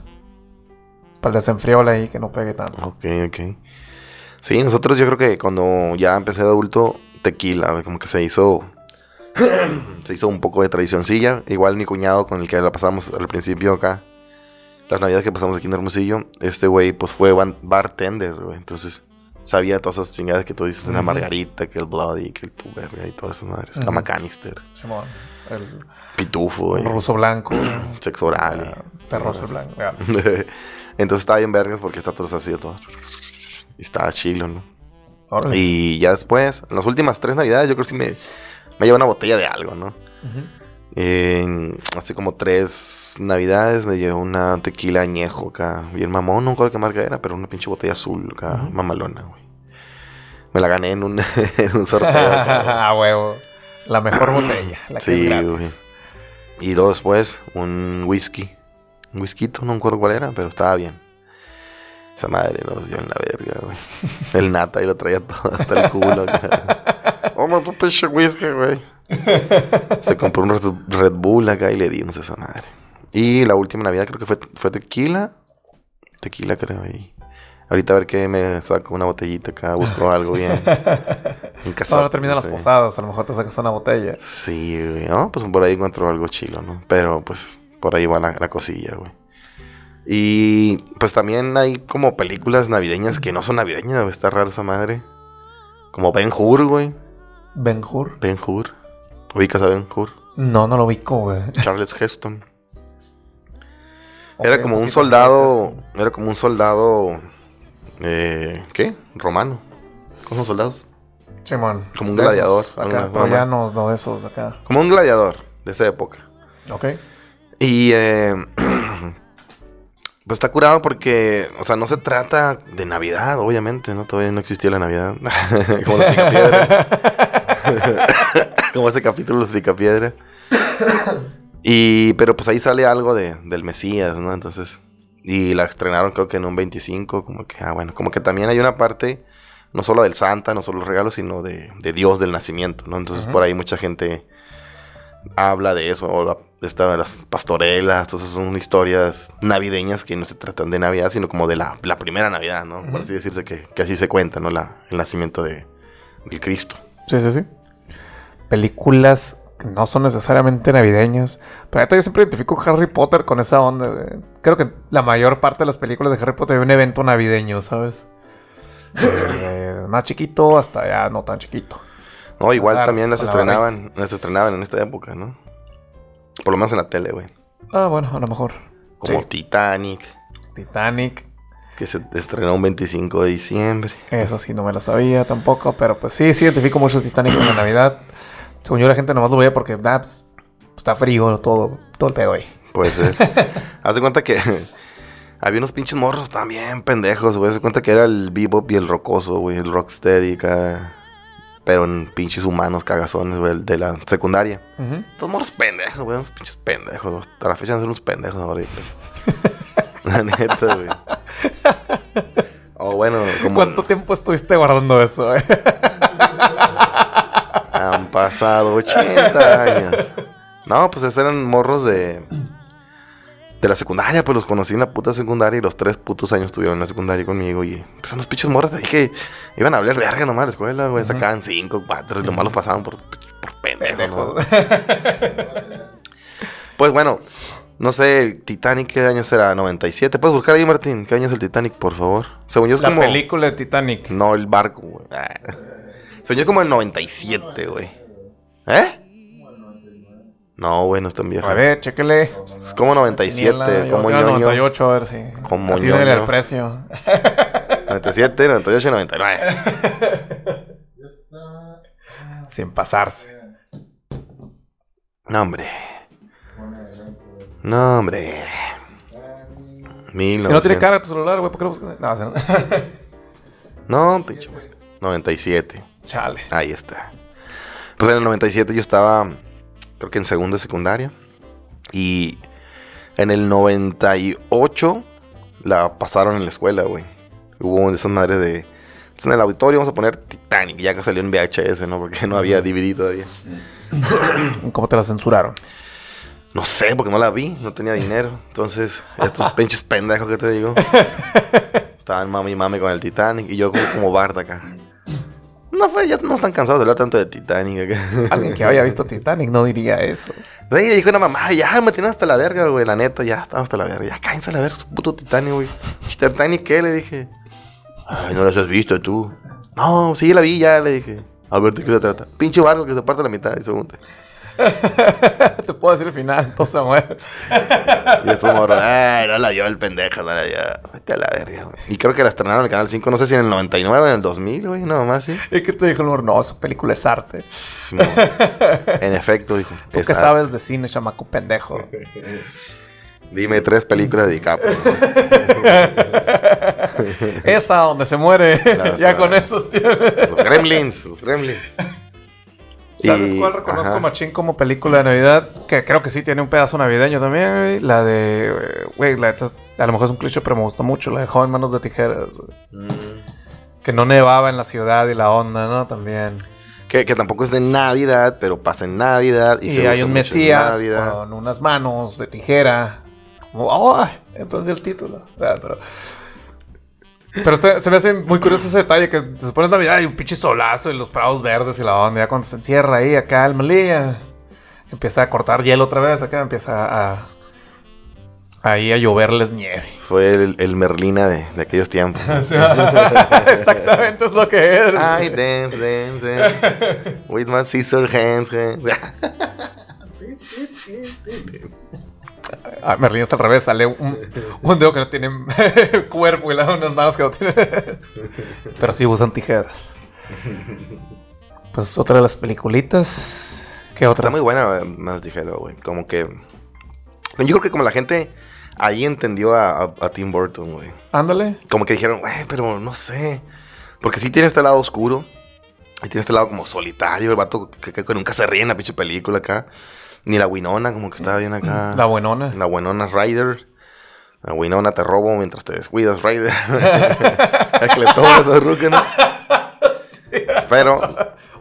para el desenfriole ahí que no pegue tanto. Ok, ok. Sí, nosotros yo creo que cuando ya empecé de adulto, tequila, como que se hizo [CLEARS THROAT] Se hizo un poco de tradicioncilla. Igual mi cuñado con el que la pasamos al principio acá. Las navidades que pasamos aquí en Hermosillo. Este güey pues fue bartender, güey. Entonces sabía todas esas chingadas que tú dices. La Ujú. margarita, que el bloody, que el tu verga y todas esas madres. La Ujú. macanister. Simón. El Pitufo, güey. ruso blanco. [CLEARS THROAT] Sexo oral. ah, Terroso blanco. [LAUGHS] Entonces estaba bien vergas porque está todo así todo. Y estaba chilo, ¿no? Órale. Y ya después, en las últimas tres navidades, yo creo que sí me, me llevo una botella de algo, ¿no? Ujú. En- hace como tres navidades me llevé una tequila añejo acá, bien mamón, no recuerdo qué marca era, pero una pinche botella azul acá, Ujú. mamalona, güey. Me la gané en un, [LAUGHS] en un sorteo. [LAUGHS] A huevo. La mejor botella. La que sí, gratis. güey. Y luego después, un whisky. Un whisky, no me acuerdo cuál era, pero estaba bien. Esa madre nos dio en la verga, güey. El nata y lo traía todo hasta el culo acá. [LAUGHS] Oh, tu pinche whisky, güey. Se compró un Red- Bull acá y le dimos esa madre. Y la última Navidad creo que fue, fue tequila. Tequila, creo. Y ahorita a ver qué me saco una botellita acá, busco [LAUGHS] algo bien. En casa. Ahora terminan las posadas. A lo mejor te sacas una botella. Sí, güey. No, pues por ahí encuentro algo chilo, ¿no? Pero pues por ahí va la, la cosilla, güey. Y pues también hay como películas navideñas que no son navideñas, güey. Está raro esa madre. Como Ben Hur, güey. Ben Hur. Ben Hur. ¿Ubicas a Ben Hur? No, no lo ubico, güey. [LAUGHS] Charles Heston. Era como un soldado. Era como un soldado. Eh, ¿Qué? Romano. ¿Cómo son soldados? Simón. Como un gladiador, Acá, ya no, no de esos acá. Como un gladiador de esa época. Ok. Y eh, [CLEARS THROAT] pues está curado porque, o sea, no se trata de Navidad, obviamente, ¿no? Todavía no existía la Navidad. [LAUGHS] Como los picapiedra. [LAUGHS] Como ese capítulo los picapiedra. Y, pero pues ahí sale algo de, del Mesías, ¿no? Entonces, y la estrenaron creo que en un 25, como que, ah, bueno, como que también hay una parte, no solo del Santa, no solo los regalos, sino de, de Dios del nacimiento, ¿no? Entonces por ahí mucha gente habla de eso, o la, esta, las pastorelas, entonces son historias navideñas que no se tratan de Navidad, sino como de la, la primera Navidad, ¿no? Por así decirse que, que así se cuenta, ¿no? La, el nacimiento de, del Cristo. Sí, sí, sí. Películas que no son necesariamente navideñas. Pero ahorita yo siempre identifico Harry Potter con esa onda. de- Creo que la mayor parte de las películas de Harry Potter hay un evento navideño, ¿sabes? Eh, más chiquito hasta ya no tan chiquito. No, igual también las estrenaban, las estrenaban en esta época, ¿no? Por lo menos en la tele, güey. Ah, bueno, a lo mejor. Como Sí. Titanic, Titanic. que se estrenó un 25 de diciembre. Eso sí, no me la sabía tampoco. Pero pues sí, sí identifico mucho Titanic con la Navidad. Según yo, la gente nomás lo veía porque ah, pues, está frío, todo, todo el pedo ahí. Puede ser. [LAUGHS] Haz de cuenta que [LAUGHS] había unos pinches morros también pendejos, güey. Haz de cuenta que era el bebop y el rocoso, güey. El rocksteady acá. Pero en pinches humanos cagazones, güey, de la secundaria. Ujú. Dos morros pendejos, güey. Unos pinches pendejos. Hasta la fecha son unos pendejos ahorita. [LAUGHS] la neta, güey. O bueno, como... ¿Cuánto tiempo estuviste guardando eso? eh? Han pasado 80 años. No, pues esos eran morros de. De la secundaria, pues los conocí en la puta secundaria y los tres putos años estuvieron en la secundaria conmigo. Y pues son los pinches morros, te dije, iban a hablar verga nomás a la escuela, güey. Sacaban cinco, cuatro, y nomás los pasaban por, por pendejos. Pendejo. [LAUGHS] Pues bueno, no sé, el Titanic, ¿qué año será? 97. ¿Puedes buscar ahí, Martín? ¿Qué año es el Titanic, por favor? Según yo es La como. película de Titanic. No, el barco, güey. Ah. Según yo es como el 97, güey. ¿Eh? No, güey, no es tan viejo. A ver, chéquele. Es como 97, Quiniela, yo como ñoño. 98, a ver si. Como ñoño. el precio. [LAUGHS] 97, 98 y 99. Ya está. Sin pasarse. No, hombre. No, hombre. Si no tiene 1900. carga tu celular, güey, ¿por qué lo buscas? No, o sea, No, [LAUGHS] pinche. güey. 97. Chale. Ahí está. Pues en el 97 yo estaba, creo que en segundo de secundaria. Y en el 98 la pasaron en la escuela, güey. Hubo de esas madres de... "Pues En el auditorio vamos a poner Titanic, ya que salió en VHS, ¿no? Porque no había DVD todavía. [CLEARS THROAT] ¿Cómo te la censuraron? No sé, porque no la vi, no tenía dinero. Entonces, estos [LAUGHS] pinches pendejos que te digo. [LAUGHS] Estaban mami y mami con el Titanic y yo como, como Bart acá. No fue, ya no están cansados de hablar tanto de Titanic. [LAUGHS] Alguien que haya visto Titanic no diría eso. Güey, dijo una mamá, ya me tiene hasta la verga, güey, la neta, ya estaba hasta la verga. Ya cállense a la verga, su puto Titanic, güey. ¿Titanic qué? Le dije. Ay, no las has visto tú. No, sí, la vi ya, le dije. A ver, ¿de qué se trata? Pinche barco que se parte a la mitad y se hunde. [LAUGHS] Te puedo decir el final, entonces se muere. [LAUGHS] Y estos morros, ay, no la vio el pendejo, no la vio. Vete a la verga, güey. Y creo que la estrenaron en el Canal 5, no sé si en el 99 o en el 2000, güey, no más, sí. ¿Y qué te dijo el morro? No, esa película es arte. [LAUGHS] En efecto, dijo. ¿Tú qué sabes de cine, chamaco pendejo? Dime tres películas de DiCaprio. Esa donde se muere. Las, ya con esos tiene. los Gremlins, los Gremlins. ¿Sabes Y- cuál reconozco ajá. machín como película de Navidad? Que creo que sí tiene un pedazo navideño también, güey. La de. Güey, la es- a lo mejor es un cliché, pero me gustó mucho. La de Joven Manos de Tijeras. Mm. Que no nevaba en la ciudad y la onda, ¿no? También. Que, que tampoco es de Navidad, pero pasa en Navidad. Y, Y, se hay un Mesías con unas manos de tijera. Como, ¡oh! Entonces el título. Ah, Pero, pero este- se me hace muy curioso ese detalle que se supone Navidad y un pinche solazo y los prados verdes y la onda. Ya cuando se encierra ahí, acá el malía, empieza a cortar hielo otra vez. Acá empieza a. Ahí a lloverles nieve. Fue el, el Merlina de, de aquellos tiempos. [LAUGHS] [LAUGHS] Exactamente es lo que es. I dance, dance, dance. [LAUGHS] With my scissor hands. hands. Ah, Merlín es al revés, sale un, un dedo que no tiene [LAUGHS] cuerpo y luego unas manos que no tienen. [LAUGHS] Pero sí usan tijeras. Pues otra de las peliculitas. ¿Qué otra? Está muy buena, eh, más dijero, güey. Como que. Yo creo que como la gente ahí entendió a, a- a Tim Burton, güey. Ándale. Como que dijeron, güey, pero no sé. Porque sí tiene este lado oscuro. Y tiene este lado como solitario. El vato que, que- que nunca se ríe en la pinche película acá. Ni la Winona, como que estaba bien acá. La buenona. La Winona Ryder. La Winona te robo mientras te descuidas, Ryder. [LAUGHS] es que le tomas esa ruca, ¿no? [LAUGHS] Pero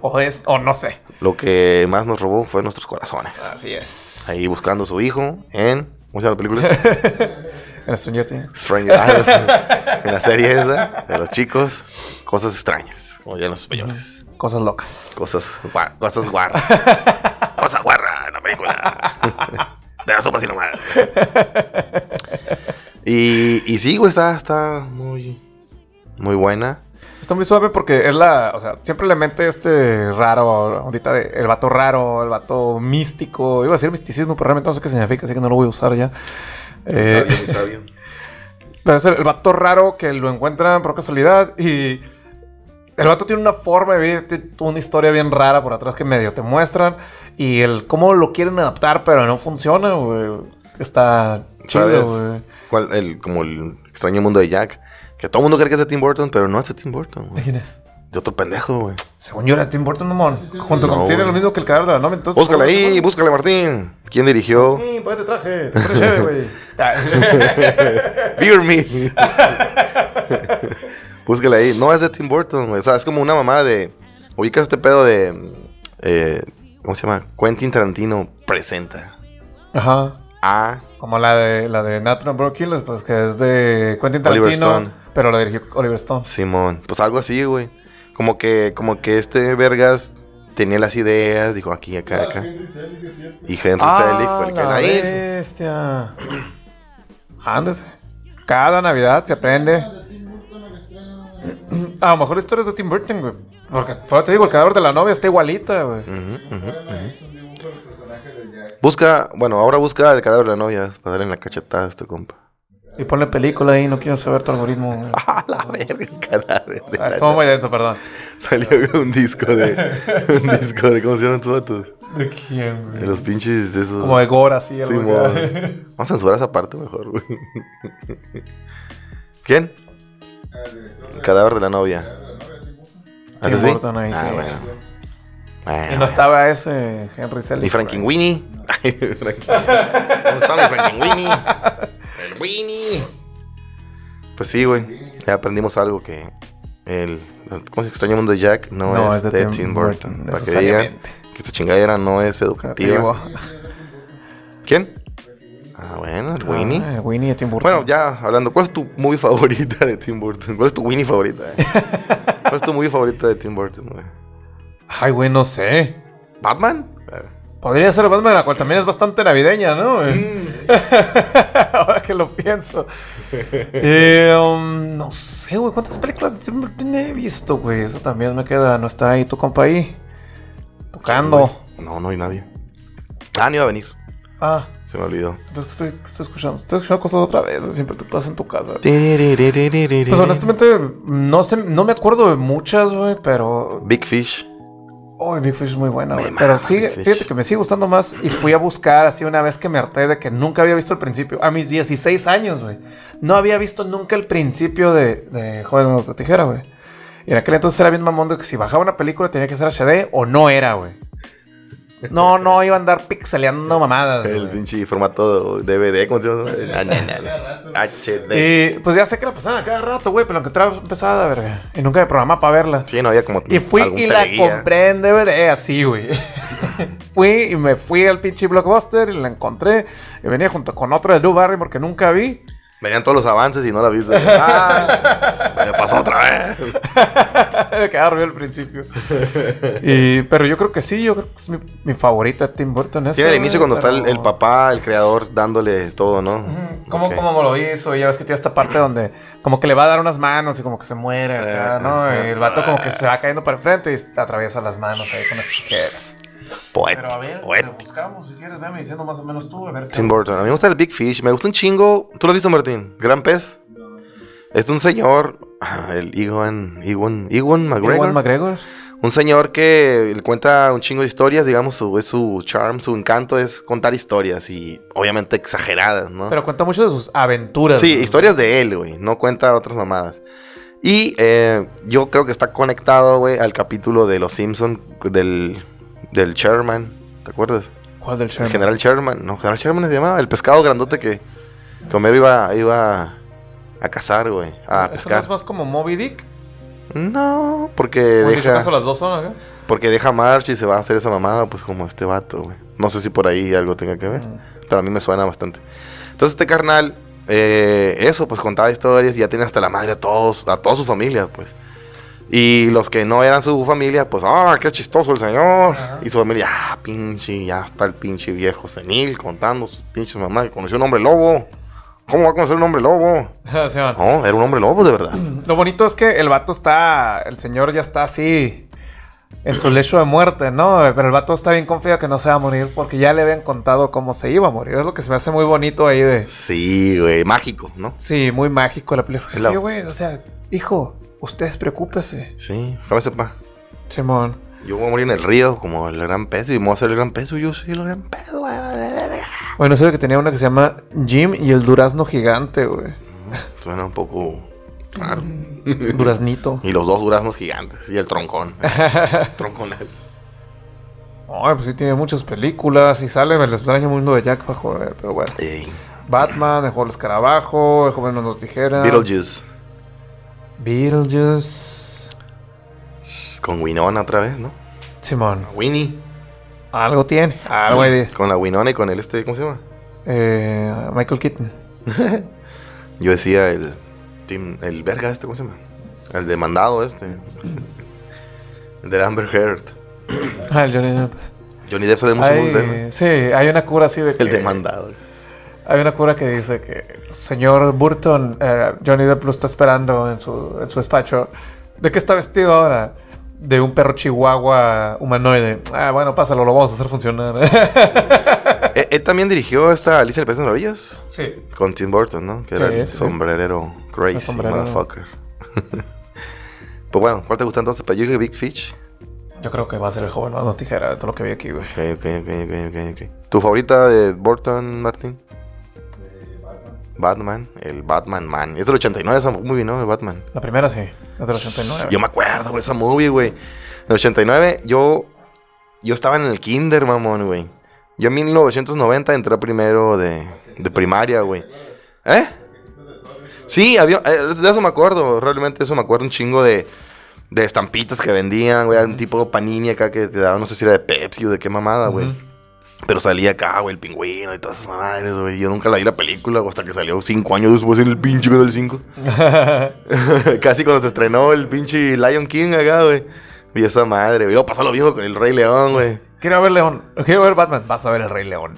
O es, o no sé. lo que más nos robó fue nuestros corazones. Así es. Ahí buscando a su hijo en. ¿Cómo se llama la película? [LAUGHS] En Stranger Things. Stranger Isles. en la serie esa de los chicos. Cosas extrañas, como ya los españoles. Cosas locas. Cosas, cosas guarras. Cosa guarra en la película. [LAUGHS] De la sopa nomás. Y, y sí, güey, está, está muy, muy buena. Está muy suave porque es la. O sea, siempre le mete este raro. Ahorita de, el vato raro, el vato místico. Iba a decir misticismo, pero realmente no sé qué significa, así que no lo voy a usar ya. Eh, sabio, muy sabio. [LAUGHS] Pero es el, el vato raro que lo encuentran por casualidad y el vato tiene una forma de vida, tiene una historia bien rara por atrás que medio te muestran y el cómo lo quieren adaptar pero no funciona, güey. Está chido, güey. ¿Cuál? El, como el extraño mundo de Jack. Que todo el mundo cree que es de Tim Burton, pero no es de Tim Burton. ¿De güey. quién es? De otro pendejo, güey. Según yo era Tim Burton, mamón. Junto No, con tiene lo mismo que el cadáver de la novia, entonces. Búscale ¿cómo- ahí, cómo- búscale, Martín. ¿Quién dirigió? Sí, pues te traje. Te chévere, güey. [LAUGHS] Beer Me. [LAUGHS] Búscale ahí. No es de Tim Burton, güey. O sea, es como una mamá de. Ubicas este pedo de. eh, ¿Cómo se llama? Quentin Tarantino presenta. Ajá. A. Como la de la de Natural Born Killers, pues que es de Quentin Oliver Tarantino, Stone. pero la dirigió Oliver Stone. Simón. Pues algo así, güey. Como que, como que este Vergas tenía las ideas, dijo aquí, acá, Ah, acá. Henry Selick, es cierto. Y Henry Selick fue el que Ah, la la hizo. bestia. [CLEARS THROAT] Ándese. Cada Navidad se aprende. [CLEARS THROAT] A lo mejor la historia es de Tim Burton, güey. Porque, pero te digo, el cadáver de la novia está igualita, güey. De. Busca, bueno, ahora busca el cadáver de la novia para darle en la cachetada a este compa. Y ponle película ahí, no quiero saber tu algoritmo. güey. [LAUGHS] A la verga, el cadáver de Ah, la estuvo muy denso, perdón. Salió un disco de. [LAUGHS] Un disco de. ¿Cómo se llaman vatos? ¿De quién, De güey? los pinches de esos. Como de gore, así, Sí, algo acá. Vamos a censurar esa parte mejor, güey. [LAUGHS] ¿Quién? Ah, de cadáver de la novia. Tim Burton. ¿Ah, Tim sí? Burton ahí, Ah, sí. bueno. Y no estaba ese Henry Selick. Ni Frankie- ¿Dónde está mi Frankie Winnie? El Winnie. Pues sí, güey. Ya aprendimos algo que. El. ¿Cómo se extraña el mundo de Jack? No, No, es, de, Tim Burton. Para que digan que esta chingadera no es educativa. ¿Quién? Ah, bueno, el Winnie. ah, el Winnie de Tim Burton. Bueno, ya hablando, ¿cuál es tu movie favorita de Tim Burton? ¿Cuál es tu Winnie favorita? eh? [LAUGHS] ¿Cuál es tu movie favorita de Tim Burton, güey? Ay, güey, no sé. ¿Batman? Podría ser Batman, la cual también es bastante navideña, ¿no? Mm. [LAUGHS] Ahora que lo pienso. Eh, um, no sé, güey, ¿cuántas películas de Tim Burton he visto, güey? Eso también me queda, no está ahí tu compa ahí. Tocando. No, no hay nadie. Ah, no iba a venir. Ah, Se me olvidó. entonces estoy, estoy escuchando. Estoy escuchando cosas otra vez. Siempre te pasa en tu casa. Pues honestamente, no sé, no me acuerdo de muchas, güey, pero. Big Fish. Oh, Big Fish es muy buena, güey. Pero Fish. fíjate que me sigue gustando más y fui a buscar así una vez que me harté de que nunca había visto el principio. A mis 16 años, güey. No había visto nunca el principio de, de Jóvenes de Tijera, güey. Y en aquel entonces era bien mamón de que si bajaba una película tenía que ser HD o no era, güey. No, no iba a andar pixeleando mamadas. El güey. pinche formato DVD, ¿cómo se llama? Ah. HD. Y pues ya sé que la pasaban a cada rato, güey, pero lo encontraba empezada, verga. Y nunca me programaba para verla. Sí, no había como. Y fui algún y la compré en DVD así, güey. [LAUGHS] fui y me fui al pinche Blockbuster y la encontré. Y venía junto con otro de Drew Barrymore que nunca vi. Venían todos los avances y no la viste. [LAUGHS] Ah, se me pasó otra vez. me [LAUGHS] quedaba dormido al principio. y, pero yo creo que sí, yo creo que es mi, mi favorita Tim Burton. Sí, esa, al inicio cuando está el, el papá, el creador, dándole todo, ¿no? ¿Cómo, cómo lo hizo? Y ya ves que tiene esta parte donde como que le va a dar unas manos y como que se muere acá, Eh, ¿no? Y el vato como que se va cayendo para enfrente y atraviesa las manos ahí con las tijeras. Poeta. Pero a ver, poeta. le buscamos si quieres, veme diciendo más o menos tú, a ver. qué- Tim Burton. A mí me gusta el Big Fish. Me gusta un chingo. ¿Tú lo has visto, Martín? Gran pez. Es un señor, ah, el Ewan, Ewan, Ewan McGregor. Ewan McGregor. Un señor que cuenta un chingo de historias, digamos, su, es su charm, su encanto es contar historias y obviamente exageradas, ¿no? Pero cuenta mucho de sus aventuras. Sí, historias de él, güey. No cuenta otras mamadas. Y eh, yo creo que está conectado, güey, al capítulo de Los Simpson del, del Sherman. ¿Te acuerdas? ¿Cuál del El Sherman? general Sherman. No, general Sherman se llamaba. El pescado grandote que, Homero iba, iba a cazar, güey. A ¿Eso no pescar. es más como Moby Dick? No, porque ¿O en dicho deja, caso las dos son acá? porque deja March y se va a hacer esa mamada, pues como este vato, güey. No sé si por ahí algo tenga que ver. Mm. Pero a mí me suena bastante. Entonces este carnal, eh, eso, pues contaba historias y ya tiene hasta la madre a todos, a toda su familia, pues. Y los que no eran su familia, pues, ah, qué chistoso el señor. Ajá. Y su familia, ah, pinche, ya está el pinche viejo senil contando sus pinches mamás que conoció un hombre lobo. ¿Cómo va a conocer un hombre lobo? [LAUGHS] Sí. No, era un hombre lobo, de verdad. [CLEARS THROAT] Lo bonito es que el vato está. El señor ya está así. En su lecho de muerte, ¿no? Pero el vato está bien confiado que no se va a morir porque ya le habían contado cómo se iba a morir. Es lo que se me hace muy bonito ahí de. Sí, güey, mágico, ¿no? Sí, muy mágico la película. Que, güey, o sea, hijo, usted preocúpese. Sí, déjame sepa. Simón. Yo voy a morir en el río como el gran peso y me voy a hacer el gran peso yo soy el gran peso, güey. Bueno, sé que tenía una que se llama Jim y el durazno gigante, güey. Suena un poco raro. Duraznito. [LAUGHS] Y los dos duraznos gigantes y el troncón. [LAUGHS] troncón. Ay, pues sí tiene muchas películas y sale el extraño mundo de Jack eh, pero bueno. Ey, Batman, el juego del escarabajo, el joven de las tijeras. Beetlejuice. Beetlejuice. Con Winona otra vez, ¿no? Simón. Winnie. Algo tiene. Algo hay de. Con la Winona y con el este, ¿cómo se llama? Eh, Michael Keaton. [LAUGHS] Yo decía el. Tim, el verga este, ¿cómo se llama? El demandado este. El de Amber Heard. [CLEARS THROAT] Ah, el Johnny Depp. Johnny Depp sale mucho Hay- él, sí, hay una cura así de que. El demandado. Hay una cura que dice que señor Burton, eh, Johnny Depp lo está esperando en su, en su despacho. ¿De qué está vestido ahora? De un perro chihuahua humanoide. Ah, bueno, pásalo, lo vamos a hacer funcionar. [LAUGHS] Eh, él también dirigió esta Alicia el País de las Maravillas. sí. Con Tim Burton, ¿no? Que era Sí, el sí, sí. sombrerero crazy, El sombrerero. motherfucker. [LAUGHS] pues bueno, ¿cuál te gusta entonces? Para yo dije Big Fish. Yo creo que va a ser el joven no tijera de todo lo que vi aquí, güey. Ok, ok, ok, ok, ok. ¿Tu favorita de Burton, Martín? Batman, el Batman Man. Es del 89 esa movie, ¿no? El Batman. La primera sí, es del 89. Yo me acuerdo, güey, esa movie, güey. En el 89, yo. Yo estaba en el kinder, mamón, güey. Yo en 1990 entré primero de, de primaria, güey. ¿Eh? Sí, había, eh, de eso me acuerdo, realmente eso me acuerdo un chingo de, de estampitas que vendían, güey, un tipo panini acá que te daban, no sé si era de Pepsi o de qué mamada, güey. Pero salía acá, güey, el pingüino y todas esas madres, güey. Yo nunca la vi la película, güey, hasta que salió cinco años después en el pinche Canal 5. [LAUGHS] Casi cuando se estrenó el pinche Lion King acá, güey. Vi esa madre, güey. Luego pasó lo mismo con el Rey León, güey. Quiero ver León. Quiero ver Batman. Vas a ver el Rey León.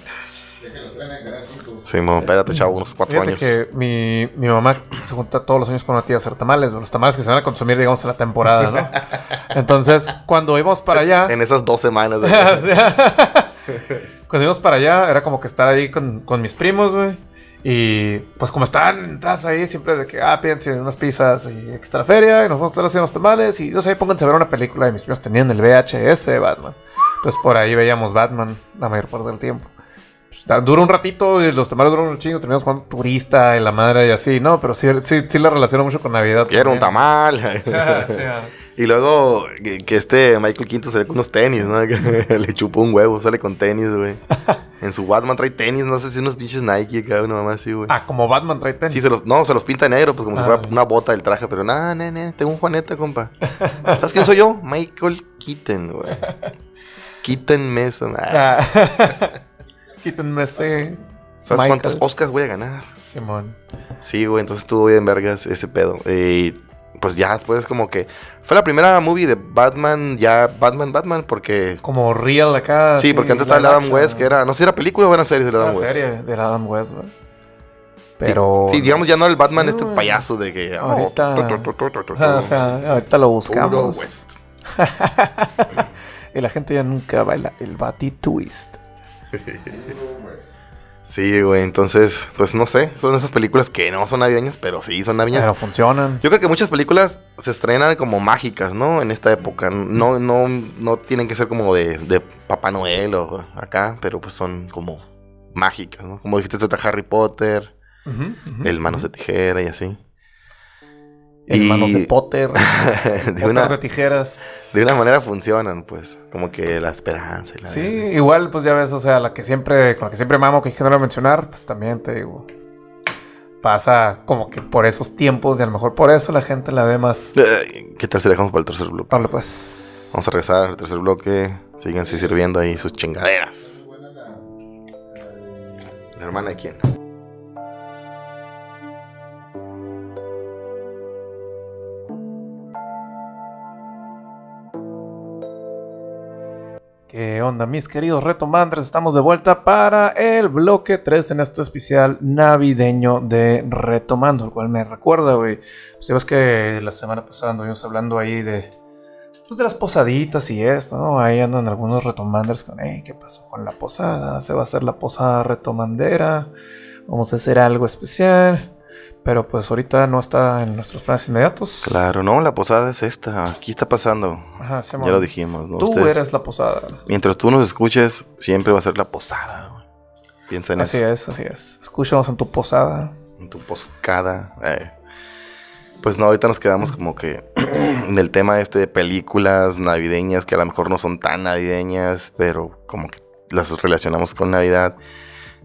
Sí, mo, espérate, chavo, unos cuatro Fíjate años. que mi, mi mamá se junta todos los años con una tía a hacer tamales, güey, los tamales que se van a consumir, digamos, en la temporada, ¿no? [LAUGHS] Entonces, cuando íbamos para allá, En esas dos semanas. [LAUGHS] güey. Cuando íbamos para allá, era como que estar ahí con, con mis primos, güey. Y pues como estaban entradas ahí, siempre de que, ah, piensen unas pizzas y extra feria, y nos vamos a estar haciendo los tamales, y no sé, pónganse a ver una película, y mis primos tenían el VHS de Batman. Entonces por ahí veíamos Batman la mayor parte del tiempo. Pues, dura un ratito y los tamales duran un chingo, terminamos jugando turista y la madre y así, ¿no? Pero sí, sí, sí la relaciono mucho con Navidad. Quiero un también. tamal. [LAUGHS] Sí, ah. Y luego que, que este Michael Quinto se ve con unos tenis, ¿no? [LAUGHS] Le chupó un huevo, sale con tenis, güey. [LAUGHS] En su Batman trae tenis, no sé si unos pinches Nike acá, una mamá así, güey. Ah, como Batman trae tenis. Sí, se los, no, se los pinta negro, pues como si Ah. fuera una bota del traje, pero nada, nene, tengo un Juaneta, compa. ¿Sabes quién soy yo? Michael Keaton, güey. [LAUGHS] Keaton Mason. Ah, Ah. Quítenme ese. ¿Sabes Michael. cuántos Oscars voy a ganar? Simón. Sí, güey, entonces estuvo bien vergas ese pedo. Y pues ya después como que... Fue la primera movie de Batman, ya Batman, Batman, porque... Como real acá. Sí, así, porque antes estaba el Adam action, West, que era... No sé si era película o era serie de Adam West. serie del Adam West, güey. Pero. Sí, digamos ya no el Batman Sí, este payaso de que... oh, Ahorita- tu, tu, tu, tu, tu, tu, tu. Ah, o sea, ahorita lo buscamos. West. [LAUGHS] y la gente ya nunca baila el Batty Twist. [LAUGHS] Sí, güey, entonces, pues no sé, son esas películas que no son navideñas, pero sí son navideñas. Pero funcionan. Yo creo que muchas películas se estrenan como mágicas, ¿no? En esta época. No, no, no tienen que ser como de, de Papá Noel o acá, pero pues son como mágicas, ¿no? Como dijiste de Harry Potter, el Manos de. Tijera y así. El Y- manos de Potter. [LAUGHS] de, una, de tijeras. de una manera funcionan, pues, como que la esperanza y la... Sí, igual, pues ya ves, o sea, la que siempre, con la que siempre mamo, que dije no la mencionar, pues también te digo. Pasa como que por esos tiempos y a lo mejor por eso la gente la ve más. Eh, ¿Qué tal si dejamos para el tercer bloque? Vale, pues. Vamos a regresar al tercer bloque. Síganse sirviendo ahí sus chingaderas. ¿La hermana de quién? ¿Qué onda, mis queridos retomandres? Estamos de vuelta para el bloque 3 en este especial navideño de Retomando, el cual me recuerda, güey. Pues ya ves que la semana pasada anduvimos hablando ahí de. Pues de las posaditas y esto, ¿no? Ahí andan algunos retomanders con, hey, ¿qué pasó con la posada? ¿Se va a hacer la posada retomandera? ¿Vamos a hacer algo especial? Pero pues ahorita no está en nuestros planes inmediatos. Claro, no, la posada es esta. Aquí está pasando. Ajá, sí, Ya lo dijimos, ¿no? Tú Ustedes- eres la posada. Mientras tú nos escuches, siempre va a ser la posada. güey. Piensa en Así eso. es, así es. Escúchanos en tu posada. En tu poscada. eh. Pues no, ahorita nos quedamos como que [CLEARS THROAT] en el tema este de películas navideñas que a lo mejor no son tan navideñas, pero como que las relacionamos con Navidad.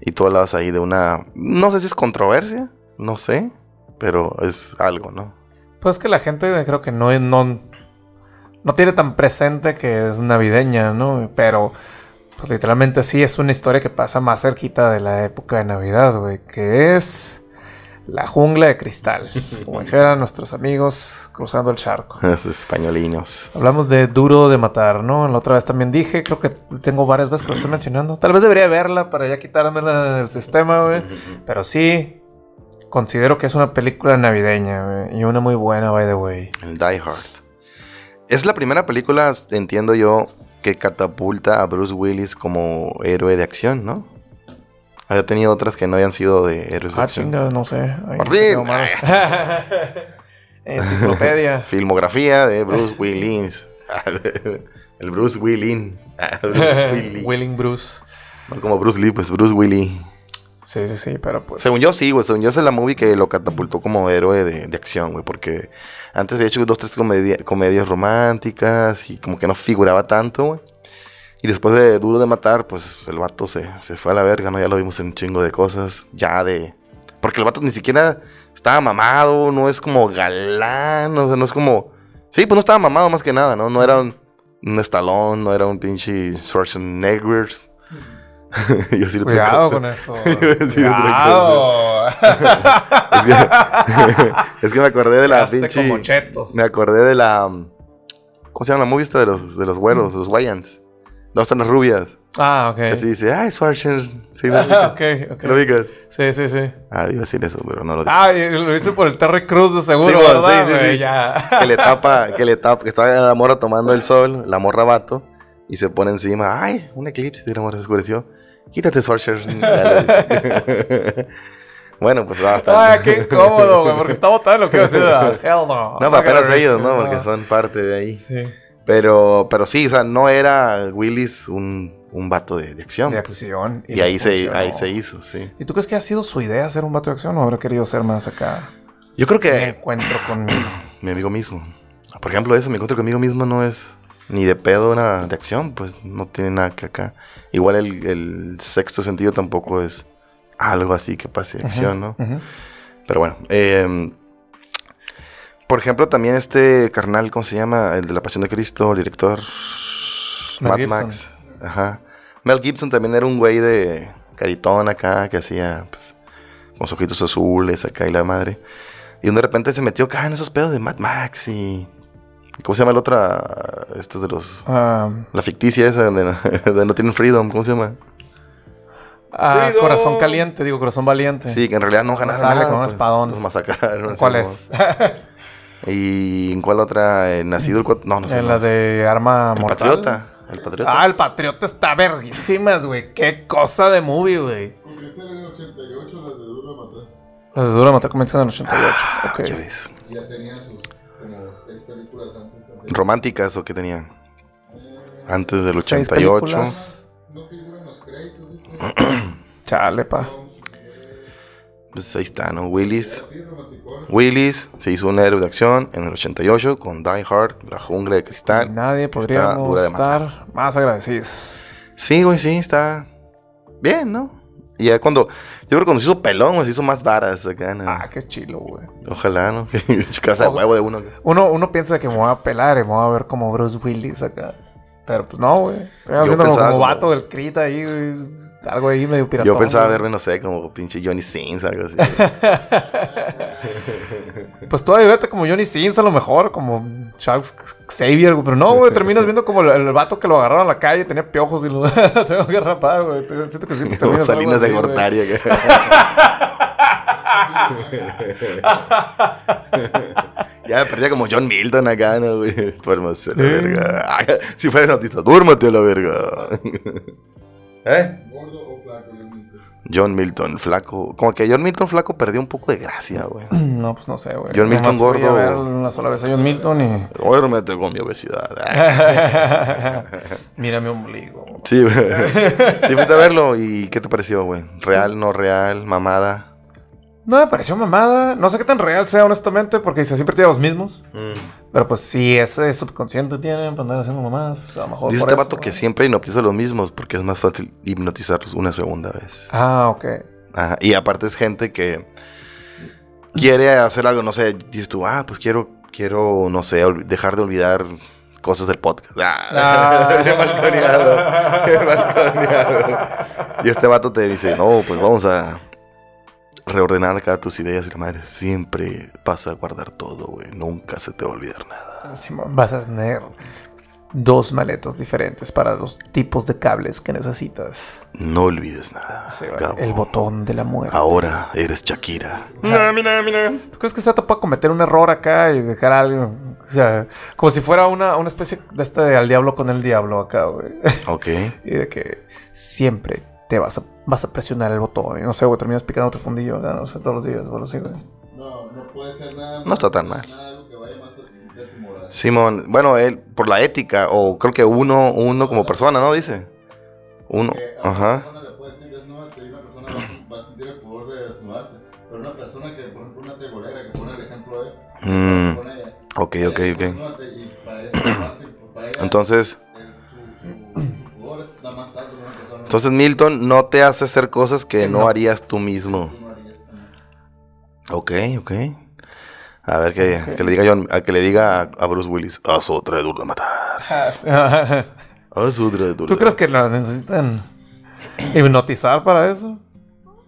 Y tú hablabas ahí de una, no sé si es controversia, no sé, pero es algo, ¿no? Pues que la gente creo que no, no, no tiene tan presente que es navideña, ¿no? Pero pues literalmente sí es una historia que pasa más cerquita de la época de Navidad, güey. Que es la jungla de cristal. [LAUGHS] Como dijeran nuestros amigos cruzando el charco. Es españolinos. Hablamos de Duro de Matar, ¿no? La otra vez también dije, creo que tengo varias veces que lo estoy mencionando. Tal vez debería verla para ya quitármela del sistema, güey. Pero sí, considero que es una película navideña. Y una muy buena, by the way. El Die Hard. Es la primera película, entiendo yo, que catapulta a Bruce Willis como héroe de acción, ¿no? Había tenido otras que no hayan sido de héroes de Ah, acción. chinga, no sé. Mal. [LAUGHS] Enciclopedia. [LAUGHS] Filmografía de Bruce Willis. [LAUGHS] El Bruce Willis. Bruce Willis. Willing Bruce. No como Bruce Lee, pues Bruce Willis. Sí, sí, sí, pero pues. Según yo sí, güey. Según yo es la movie que lo catapultó como héroe de, de acción, güey. Porque antes había hecho dos, tres comedia- comedias románticas y como que no figuraba tanto, güey. Y después de Duro de Matar, pues el vato se, se fue a la verga, ¿no? Ya lo vimos en un chingo de cosas. Ya de... Porque el vato ni siquiera estaba mamado, no es como galán, o sea, no es como... Sí, pues no estaba mamado más que nada, ¿no? No era un, un Stallone, no era un pinche Schwarzenegger. [LAUGHS] yo Cuidado con eso. [LAUGHS] Cuidado. Es que, [LAUGHS] es que me acordé de la pinche. Me acordé de la. ¿Cómo se llama la movie esta de los, de los güeros, los Wayans? No, están las rubias. Ah, ok. Que así dice, ay, Schwarzenegger. Sí, ¿lo Ah, ok, ok. ¿Lo ubicas? Sí, sí, sí. Ah, iba a decir eso, pero no lo dije. Ah, lo hice por el Terry Cruz de seguro, Sí, bueno, ¿verdad, sí, sí. Ya. Que le tapa, que le tapa, que está la morra tomando el sol, la morra vato, y se pone encima, ay, un eclipse, y la morra se oscureció. Quítate, [LAUGHS] dice. [LAUGHS] bueno, pues va a estar. Ah, [LAUGHS] qué incómodo, güey, porque está botando lo que iba a decir. ah, Hell no. No, pero apenas ellos, ¿no? Porque son parte de ahí. Sí. Pero, pero sí, o sea, no era Willis un, un vato de, de acción. De pues. acción. Y, le ahí, se, ahí se hizo, sí. ¿Y tú crees que ha sido su idea hacer un vato de acción o habrá querido ser más acá? Yo creo Me que encuentro con. [CLEARS THROAT] mi amigo mismo. Por ejemplo, eso, me encuentro conmigo mismo no es ni de pedo una de acción, pues no tiene nada que acá. Igual el, el sexto sentido tampoco es algo así que pase de acción, ¿no? Pero bueno, eh, por ejemplo, también este carnal, ¿cómo se llama? El de la Pasión de Cristo, el director Mel Mad Gibson. Max. Ajá. Mel Gibson también era un güey de caritón acá que hacía, pues, con sus ojitos azules acá y la madre. Y de repente se metió acá en esos pedos de Mad Max y. ¿Cómo se llama la otra? Estos de los. Ah, La ficticia esa [LAUGHS] donde no, tienen freedom, ¿cómo se llama? ah, Freedom. corazón caliente, digo, corazón valiente. Sí, que en realidad no ganaron Sale nada. con un pues, espadón. Los masacraron. ¿Cuál es? [LAUGHS] ¿Y en cuál otra? Eh, Nacido el... No, no sé. en la de Arma El Mortal. Patriota. El Patriota. Ah, el Patriota está verguísimas, güey. Qué cosa de movie, güey. Comenzaron en el 88 las de Duro de Matar. Las de Dura Matar comienzan en el 88. ok. Ya ves. Y ya tenía sus películas antes también. ¿Románticas o qué tenían? Eh, Antes del Seis 88. películas. no figuran los créditos, dice. [CLEARS THROAT] Chale, pa. Pues ahí está, ¿no? Willis. Willis se hizo un héroe de acción en el 88 con Die Hard, La Jungla de Cristal. Nadie matar. estar más agradecidos. Sí, güey, sí, está bien, ¿no? Y ya cuando, yo creo que cuando se hizo pelón, se hizo más varas acá, ¿no? Ah, qué chilo, güey. Ojalá, ¿no? [LAUGHS] Casa de huevo de uno. Uno, uno piensa que me voy a pelar y me voy a ver como Bruce Willis acá. Pero pues no, güey. Yo pensaba como como- vato del Crit ahí, güey. Algo ahí medio piratón. Yo pensaba güey. verme, no sé, como pinche Johnny Sins, algo así. [LAUGHS] [LAUGHS] Pues tú a verte como Johnny Sins a lo mejor, como Charles Xavier, güey. Pero no, güey, [LAUGHS] terminas viendo como el, el vato que lo agarraron en la calle, tenía piojos y lo [LAUGHS] tengo que rapar, güey. Siento que siempre como terminas Salinas de así, güey. Gortari. acá. [LAUGHS] ya me perdía como John Milton acá, ¿no, güey? Duérmase a la Sí. verga. Ay, si fuera notista, duérmate a la verga. ¿Eh? Gordo John Milton, flaco. Como que John Milton, flaco, perdió un poco de gracia, güey. [CLEARS THROAT] No, pues no sé, güey. John Milton Nomás fui a gordo. ver una sola vez a John Milton y... Duérmete con mi obesidad. [LAUGHS] Mira mi ombligo. Sí, güey. Sí, fuiste a verlo. ¿Y qué te pareció, güey? ¿Real, no real, mamada? No me pareció mamada. No sé qué tan real sea, honestamente, porque se siempre tiene los mismos. Mm. Pero pues si ese subconsciente tienen para andar haciendo mamadas, pues a lo mejor. Dice este eso, vato que siempre hipnotiza a los mismos porque es más fácil hipnotizarlos una segunda vez. Ah, ok. Ajá, Y aparte es gente que quiere hacer algo, no sé, dices tú, ah, pues quiero, quiero, no sé, dejar de olvidar cosas del podcast. Ah, [LAUGHS] Ah. qué balconeado, qué balconeado. Y este vato te dice, no, pues vamos a reordenar acá tus ideas y la madre. Siempre vas a guardar todo, güey. Nunca se te va a olvidar nada. Simón, vas a tener dos maletas diferentes para los tipos de cables que necesitas. No olvides nada. Gabo. el botón de la muerte. Ahora eres Shakira. ¿Tú crees que se puede cometer un error acá y dejar algo? O sea, como si fuera una, una especie de este de al diablo con el diablo acá, güey. Ok. [LAUGHS] y de que siempre te vas a, vas a presionar el botón. Y no sé, güey, terminas picando otro fundillo, acá, no sé, todos los días, o algo así, güey. No, no puede ser nada No está tan mal. Nada algo que vaya más a- de tu moral. Simón, bueno, él, por la ética, o creo que uno, uno como persona, ¿no? Dice. Uno, a una ajá. persona le puede decir desnúdate y una persona va a- va a sentir el poder de desnudarse. Pero una persona que, por ejemplo, una tebolera que pone el ejemplo de Mm, con ella. ok, ella ok, ok. "Desnúdate", Y para ella es fácil. Para ella, Entonces, entonces Milton no te hace hacer cosas que no No. harías tú mismo. No. Ok, ok. A ver que, le diga John, a que le diga a, Bruce Willis, haz otra de duro de matar. [LAUGHS] Haz otra de duro ¿Tú crees que lo necesitan Hipnotizar para eso.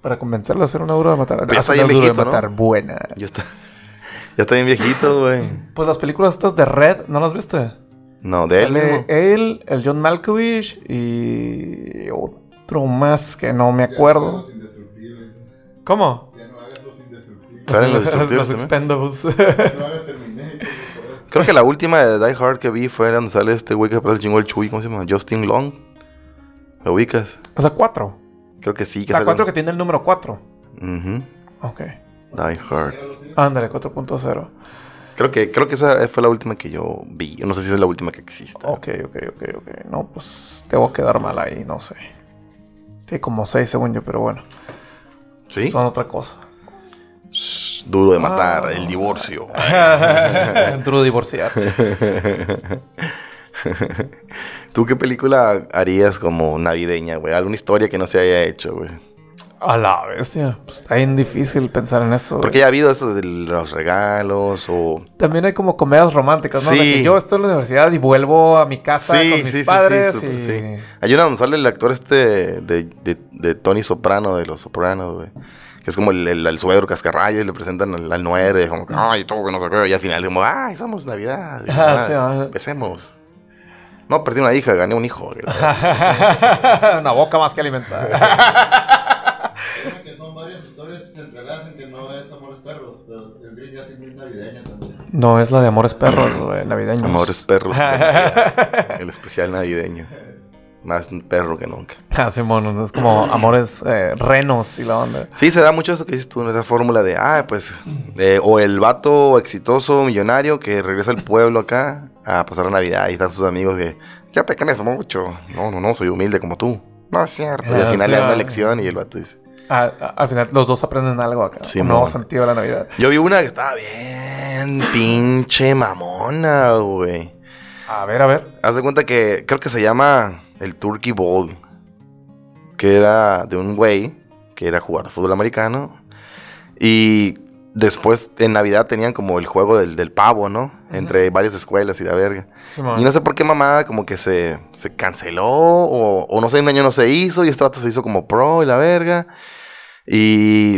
Para convencerlo a hacer una duro de matar. Pero ya está bien de viejito, ¿no? matar buena. Ya está. [LAUGHS] Ya está bien viejito, güey. Pues las películas estas de Red, ¿no las viste? No, de él Sale mismo. él, el John Malkovich y otro más que no me Ya no acuerdo. los indestructibles. ¿Cómo? Ya no hagas los indestructibles. Salen los [LAUGHS] los destructivos también. Expendables. No hagas Terminator. Creo que la última de Die Hard que vi fue donde sale este güey que el chingo el Chuy. ¿Cómo se llama? Justin Long. ¿Lo ubicas? es la 4. Creo que sí. Que La 4 que tiene el número 4. Ujú. Ok. Die Hard. Ándale, 4.0. Creo que, creo que esa fue la última que yo vi. No sé si es la última que exista. Ok, ok, ok, ok. No, pues te voy a quedar mal ahí, no sé. Sí, como 6 según yo, pero bueno. ¿Sí? Son otra cosa. Shh, Duro de matar. Ah. El divorcio. [LAUGHS] Duro divorciar. [LAUGHS] ¿Tú qué película harías como navideña, güey? Alguna historia que no se haya hecho, güey. A la bestia. Pues está bien difícil pensar en eso. Porque ya ha habido eso de los regalos o... También hay como comedias románticas, ¿no? De Sí. que yo estoy en la universidad y vuelvo a mi casa Sí, con mis sí, sí, sí, padres súper, y... sí. Hay una donde sale el actor este de, de, de Tony Soprano, de Los Sopranos, güey. Que es como el, el, el suegro cascarrayo y le presentan al, al nuero y como, que, ay, todo que no sé qué. Y al final como, ay, somos Navidad. Y, [LAUGHS] Ah, sí, empecemos. No, perdí una hija, gané un hijo. [LAUGHS] Una boca más que alimentar. [LAUGHS] Creo que son varias que se entrelazan que no es Amores Perros, pero el Grinch ya es muy navideña también. no, es la de Amores Perros, güey, navideños. Amores perros. [LAUGHS] el especial navideño. Más perro que nunca. Ah, Simón, es como Amores eh, Renos y la onda. Sí, se da mucho eso que dices tú, la fórmula de, ah, pues, eh, o el vato exitoso, millonario, que regresa al pueblo acá a pasar la Navidad y están sus amigos que, ya te crees mucho. No, no, no, soy humilde como tú. No es cierto. Y al Ah, final sí, le dan ah. una lección y el vato dice. Al final los dos aprenden algo acá. Sí, un nuevo mon. sentido de la Navidad. Yo vi una que estaba bien pinche mamona, güey. A ver, a ver. Haz de cuenta que creo que se llama el Turkey Bowl. Que era de un güey que era jugar fútbol americano. Y después en Navidad tenían como el juego del, del pavo, ¿no? Entre varias escuelas y la verga. Y no sé por qué mamada como que se, se canceló o, o no sé, un año no se hizo y este vato se hizo como pro y la verga. Y,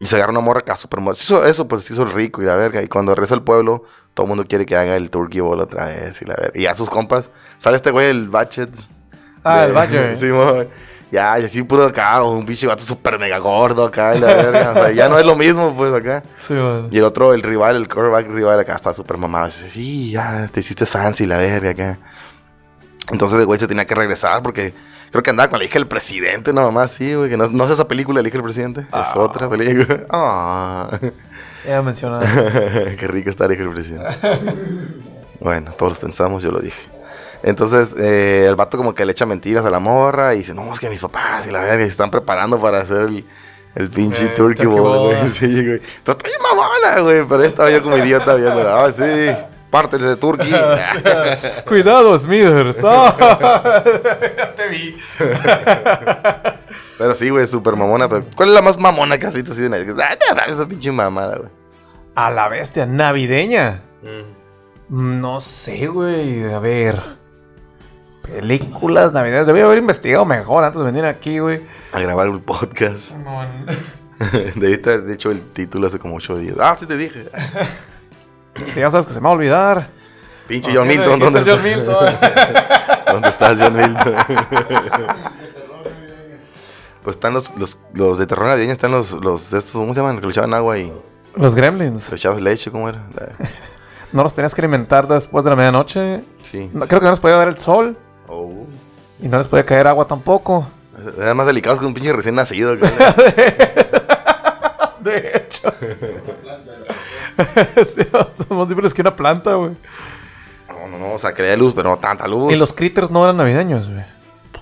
y se agarró una morra acá súper mo- se hizo Eso pues se hizo rico y la verga. Y cuando regresa al pueblo, todo el mundo quiere que haga el turkey bowl otra vez y la verga. Y a sus compas, sale este güey, el Batchet. Ah, de- el Badger. [LAUGHS] Simón. Ya, y así puro acá, un pinche vato súper mega gordo acá y la verga. O sea, ya no es lo mismo pues acá. Simón. Y el otro, el rival, el quarterback rival acá está súper mamado. Sí, ya te hiciste fancy la verga acá. Entonces el güey se tenía que regresar porque creo que andaba con la hija del presidente, no mamá, sí, güey. Que no, no es esa película, la hija del presidente. Es Ah. otra película. [LAUGHS] Ah, Ya mencionaba. [LAUGHS] qué rico está la hija del presidente. bueno, todos pensamos, yo lo dije. Entonces, eh, el vato como que le echa mentiras a la morra y dice, no, es que mis papás y la verga se están preparando para hacer el, el pinche Eh, turkey turkey bowl, güey. [LAUGHS] Sí, güey. Entonces, estoy mamona, güey, pero estaba yo como idiota viendo, ah, sí, parte de turkey. [LAUGHS] Cuidado, Smithers. [LAUGHS] Ya te vi. [LAUGHS] pero sí, güey, súper mamona. Pero, ¿Cuál es la más mamona que has visto así de Navidad? Ah, no, no, esa pinche mamada, güey. A la bestia, navideña. No sé, güey. A ver. Películas navideñas. Debí haber investigado mejor antes de venir aquí, güey. A grabar un podcast. Debiste haber hecho el título hace como ocho días. Ah, sí te dije. Si ya sabes que se me va a olvidar. Pinche John ¿Qué Milton, ¿dónde dijiste, estás? John Milton? [LAUGHS] ¿Dónde estás, John Milton? [LAUGHS] pues están los, los, los de terror navideño, están los, los estos, ¿cómo se llaman? Que le echaban agua y Los gremlins. le echabas leche, ¿cómo era? La- [LAUGHS] No los tenías que alimentar después de la medianoche. Sí. No, creo que no les podía dar el sol. Oh. Y no les podía caer agua tampoco. Eran más delicados que un pinche recién nacido. De hecho. [LAUGHS] Sí, más simples que una planta, güey. No, no, no, o sea, creía luz, pero no tanta luz. Y los critters no eran navideños, güey.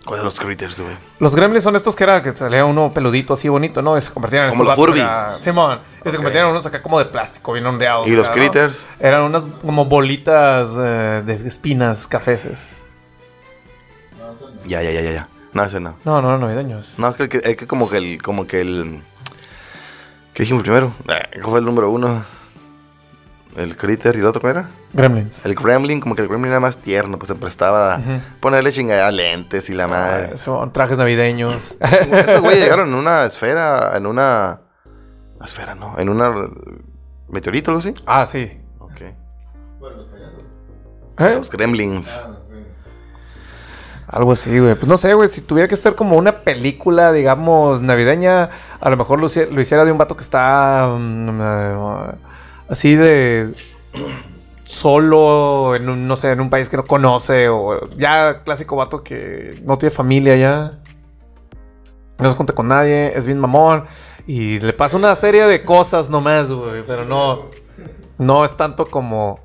¿Cuáles los critters, güey? Los gremlins son estos que era que salía uno peludito así bonito, ¿no? Y se convertían en Como los Furby. acá- Simón. Y se convertían en unos acá como de plástico, bien ondeados. ¿Y los critters? Eran unas como bolitas eh, de espinas cafeces. No, no. Ya, ya, ya, ya, ya. No, ese no. No, no eran navideños. No, es que, que- es que como que el, como que el... ¿Qué dijimos primero? Eh, ¿Cuál fue el número uno? El Critter y el otro, ¿cuál era? Gremlins. El Gremlin, como que el Gremlin era más tierno, pues se prestaba a ponerle chingada lentes y la madre. Ah, Son trajes navideños. [LAUGHS] Esos güeyes llegaron en una esfera, en una... Esfera, ¿no? En una... Meteorito, algo así. ah, sí. Ok. Bueno, los payasos. ¿Eh? Los Gremlins. Ah, los Gremlins. Algo así, güey. Pues no sé, güey. Si tuviera que ser como una película, digamos, navideña, a lo mejor lo, lo hiciera de un vato que está mm, eh, así de solo en un, no sé, en un país que no conoce o ya clásico vato que no tiene familia ya. No se junta con nadie, es bien mamón y le pasa una serie de cosas nomás, güey, pero no no es tanto como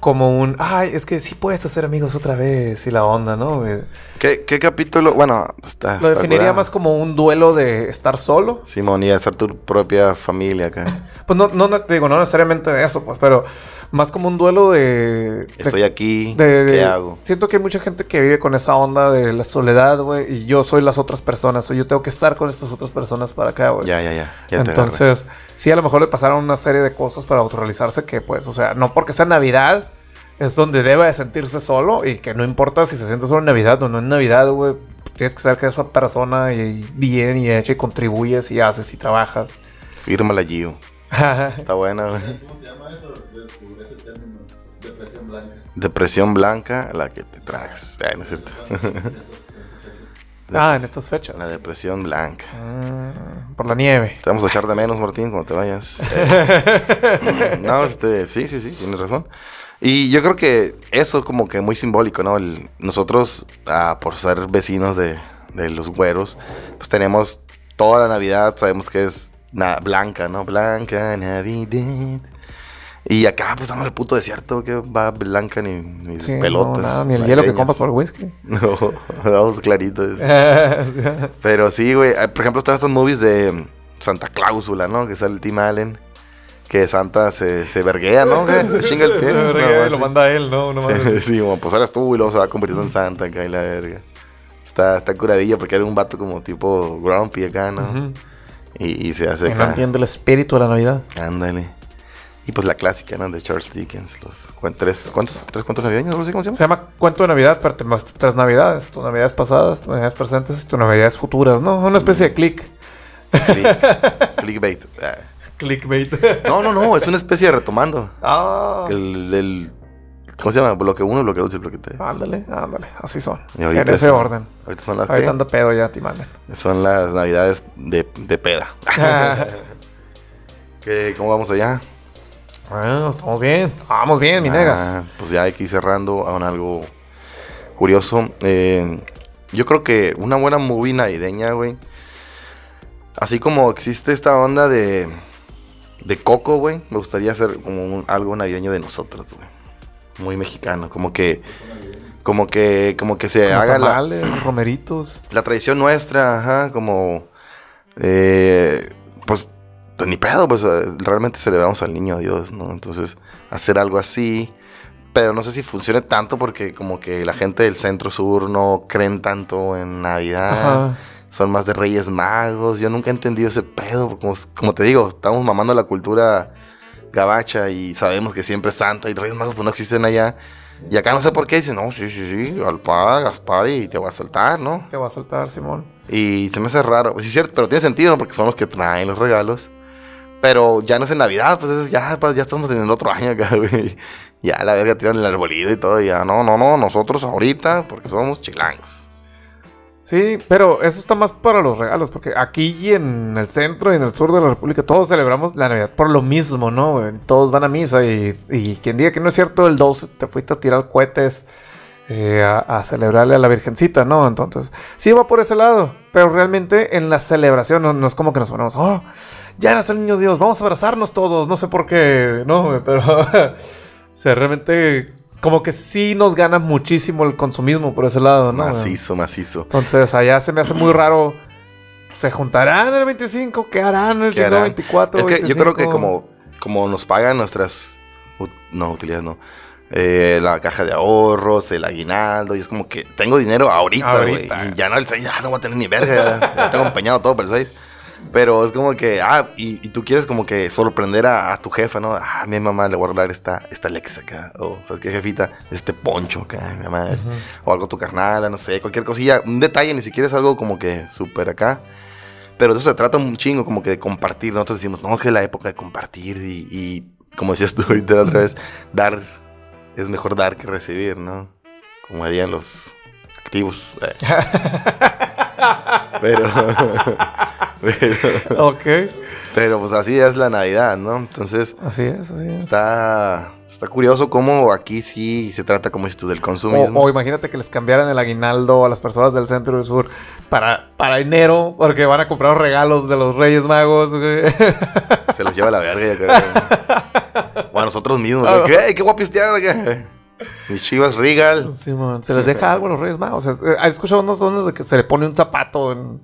como un, ay, es que sí puedes hacer amigos otra vez y la onda, ¿no? ¿Qué, qué capítulo? Bueno, está... Lo está definiría más como un duelo de estar solo. Simón, y hacer tu propia familia acá. [LAUGHS] Pues no, no, no, te digo, no necesariamente de eso, pues, pero más como un duelo de... de- Estoy aquí, de- de- ¿qué hago? Siento que hay mucha gente que vive con esa onda de la soledad, güey, y yo soy las otras personas, o yo tengo que estar con estas otras personas para acá, güey. Ya, ya, ya. ya. Entonces, sí, a lo mejor le pasaron una serie de cosas para autorrealizarse que, pues, o sea, no porque sea Navidad, es donde debe de sentirse solo y que no importa si se siente solo en Navidad o no en Navidad, güey. Tienes que saber que eres una persona y bien y hecha y contribuyes y haces y trabajas. Fírmala, Gio. [LAUGHS] Está buena, güey. ¿Cómo se llama eso? Ese término. Depresión blanca. Depresión blanca, la que te tragas. Ay, no es cierto. [LAUGHS] ah, en estas fechas. La depresión blanca. Mm, por la nieve. Te vamos a echar de menos, Martín, cuando te vayas. [LAUGHS] Eh, no, este, sí, sí, sí, tienes razón. Y yo creo que eso como que muy simbólico, ¿no? El- nosotros, ah, por ser vecinos de, de los güeros, pues tenemos toda la Navidad, sabemos que es na- blanca, ¿no? Blanca Navidad. Y acá, pues estamos en el puto desierto, que va blanca ni, ni Sí, pelotas. no, nada, ni el hielo que compras por whisky. [LAUGHS] No, vamos claritos. [LAUGHS] Pero sí, güey. eh, Por ejemplo, están estas movies de Santa Cláusula, ¿no? Que sale Tim Allen. Que Santa se, se verguea, ¿no? Se chinga el [LAUGHS] pie. Se ¿no? y Así. lo manda a él, ¿no? No sí, como pues eres tú y luego se va convirtiendo en Santa acá y la verga. Está, está curadilla porque era un vato como tipo grumpy acá, ¿no? Ujú. Y, y se hace Que no acá. entiende el espíritu de la Navidad. Ándale. Y pues la clásica, ¿no? De Charles Dickens. Los tres, ¿Cuántos? ¿Tres cuentos navideños? No sé cómo se llama. Se llama Cuento de Navidad, pero muestra tres Navidades. Tus Navidades pasadas, tus Navidades presentes y tus Navidades futuras, ¿no? Una especie de click. Click- [LAUGHS] Clickbait. Ah. Clickbait. No, no, no. Es una especie de retomando. ah. El, el- ¿Cómo se llama? Bloque 1, bloque 2 y bloque 3. Ándale, ándale. Así son. En ese orden. Ahorita son las, Ahorita anda pedo ya, Timane. Son las navidades de, de peda. [LAUGHS] ¿Qué, ¿Cómo vamos allá? bueno, estamos bien. Vamos bien, mi Ah, negas. Pues ya hay que ir cerrando con algo curioso. Eh, yo creo que una buena movie navideña, güey. Así como existe esta onda de, de Coco, güey. Me gustaría hacer como un- algo navideño de nosotros, güey. Muy mexicano. Como que, como que, como que se Como haga la, [CLEARS THROAT] romeritos. la tradición nuestra, ajá, como, eh, pues, pues, ni pedo, pues realmente celebramos al niño Dios, ¿no? Entonces, hacer algo así, pero no sé si funcione tanto porque como que la gente del centro sur no creen tanto en Navidad, Ajá. son más de Reyes Magos, yo nunca he entendido ese pedo, como, como te digo, estamos mamando la cultura gabacha y sabemos que siempre es Santa y Reyes Magos pues no existen allá. Y acá no sé por qué dicen, no, sí, sí, sí, al par, Gaspar y te va a saltar, ¿no? Te va a saltar, Simón. Y se me hace raro. Pues sí, es cierto, pero tiene sentido, ¿no? Porque son los que traen los regalos. Pero ya no es en Navidad, pues es- ya, pues, ya estamos en el otro año acá, [LAUGHS] güey. Ya la verga tiran el arbolito y todo. y Ya, no, no, no, nosotros ahorita, porque somos chilangos. Sí, pero eso está más para los regalos, porque aquí y en el centro y en el sur de la República todos celebramos la Navidad por lo mismo, ¿no? Todos van a misa y, y quien diga que no es cierto, el 2 te fuiste a tirar cohetes eh, a, celebrarle a la Virgencita, ¿no? Entonces, sí va por ese lado, pero realmente en la celebración no, no es como que nos ponemos, oh, ya nació el niño Dios, vamos a abrazarnos todos, no sé por qué, no, pero, [LAUGHS] o sea, realmente como que sí nos gana muchísimo el consumismo por ese lado, ¿no? macizo, macizo. Entonces, allá se me hace muy raro. ¿Se juntarán el 25? ¿Qué harán el ¿Qué harán? 24? Es que yo creo que 25? como, como nos pagan nuestras... ut- no, utilidades no. Eh, la caja de ahorros, el aguinaldo, y es como que tengo dinero ahorita, güey. Y ya no, el 6, ya no voy a tener ni verga, ya, ya tengo empeñado todo para el 6. Pero es como que, ah, y, y tú quieres como que sorprender a, a tu jefa, ¿no? Ah, mi mamá le voy a regalar esta, esta Alexa acá. O, ¿sabes qué, jefita? Este poncho acá, mi mamá. O algo tu carnal, no sé, cualquier cosilla. Un detalle, ni siquiera es algo como que súper acá. Pero de eso se trata un chingo, como que de compartir. Nosotros decimos, no, que es la época de compartir. Y, y como decías tú ahorita otra vez, dar, es mejor dar que recibir, ¿no? Como harían los activos. eh. [LAUGHS] Pero, [LAUGHS] pero, ok. pero pues así es la Navidad, ¿no? Entonces Así es, así es. está, está curioso cómo aquí sí se trata, como dices tú, del consumismo. O, o imagínate que les cambiaran el aguinaldo a las personas del centro y del sur para, para enero, porque van a comprar los regalos de los Reyes Magos. Se los lleva la verga. ya creo. [LAUGHS] o a nosotros mismos. ¿Qué? ¿Qué? Mis chivas Regal. Simón, se les deja algo a los Reyes Magos. O sea, eh, ¿Has escuchado ondas de que se le pone un zapato en,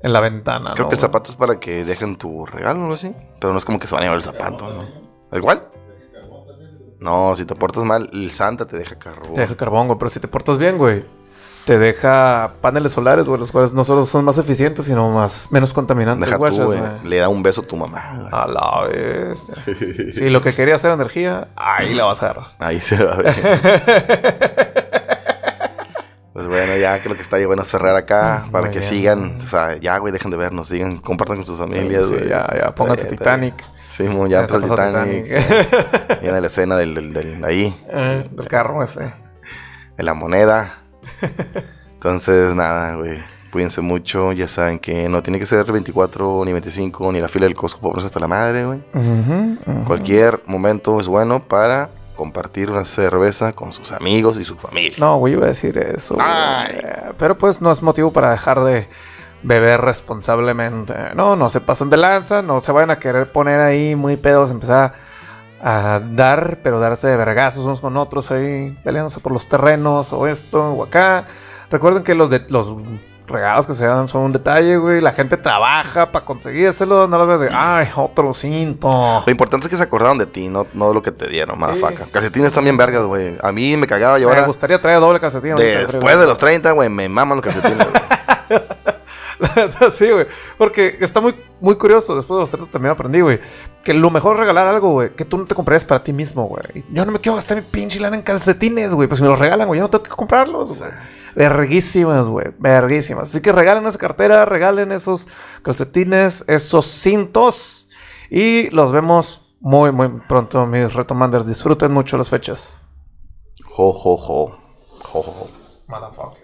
en la ventana? Creo ¿no, que el zapato es para que dejen tu regalo o algo así. Pero no es como que se van a llevar el zapato, ¿no? ¿Igual? No, si te portas mal, el Santa te deja carbón. Te deja carbón, güey. Pero si te portas bien, güey, te deja paneles solares, güey, los cuales no solo son más eficientes, sino más menos contaminantes, Deja tú, guachas, güey. güey. Le da un beso a tu mamá. A la vez. [LAUGHS] Si lo que quería hacer energía, ahí la vas a agarrar. Ahí se va a ver. [LAUGHS] Pues bueno, ya creo que está bueno cerrar acá para que sigan. O sea, ya, güey, dejen de vernos. Sigan, compartan con sus familias, Sí, ya, ya, pónganse Está Titanic. Sí, mo, ya entra el Titanic. Titanic. [LAUGHS] Viene la escena del, del, del- ahí, Eh, del carro ese. de la moneda. Entonces, nada, güey. Cuídense mucho. Ya saben que no tiene que ser 24 ni 25 ni la fila del Costco pobres hasta la madre, güey. Cualquier momento es bueno para compartir una cerveza con sus amigos y su familia. No, güey, iba a decir eso. Ay. Pero pues no es motivo para dejar de beber responsablemente. No, no se pasen de lanza, no se vayan a querer poner ahí muy pedos, empezar a, a dar, pero darse de vergazos unos con otros ahí, peleándose por los terrenos o esto o acá. Recuerden que los, de, los regalos que se dan son un detalle, güey. La gente trabaja para conseguírselo, no los ves de, ay, otro cinto. Lo importante es que se acordaron de ti, no, no de lo que te dieron, madafaca. Calcetines también vergas, güey. A mí me cagaba y Me gustaría traer doble calcetín. después de los 30, güey, me maman los calcetines. güey. [LAUGHS] [LAUGHS] La sí, güey. Porque está muy, muy curioso. Después de los 30 también aprendí, güey. Que lo mejor es regalar algo, güey. Que tú no te comprarías para ti mismo, güey. Yo no me quiero gastar mi pinche lana en calcetines, güey. Pues si me los regalan, güey. Yo no tengo que comprarlos, güey. Verguísimas, güey. Verguísimas. Así que regalen esa cartera, regalen esos calcetines, esos cintos. Y los vemos muy, muy pronto, mis retomanders. Disfruten mucho las fechas. Jo, jo, jo. Jo, jo, jo. Motherfucker.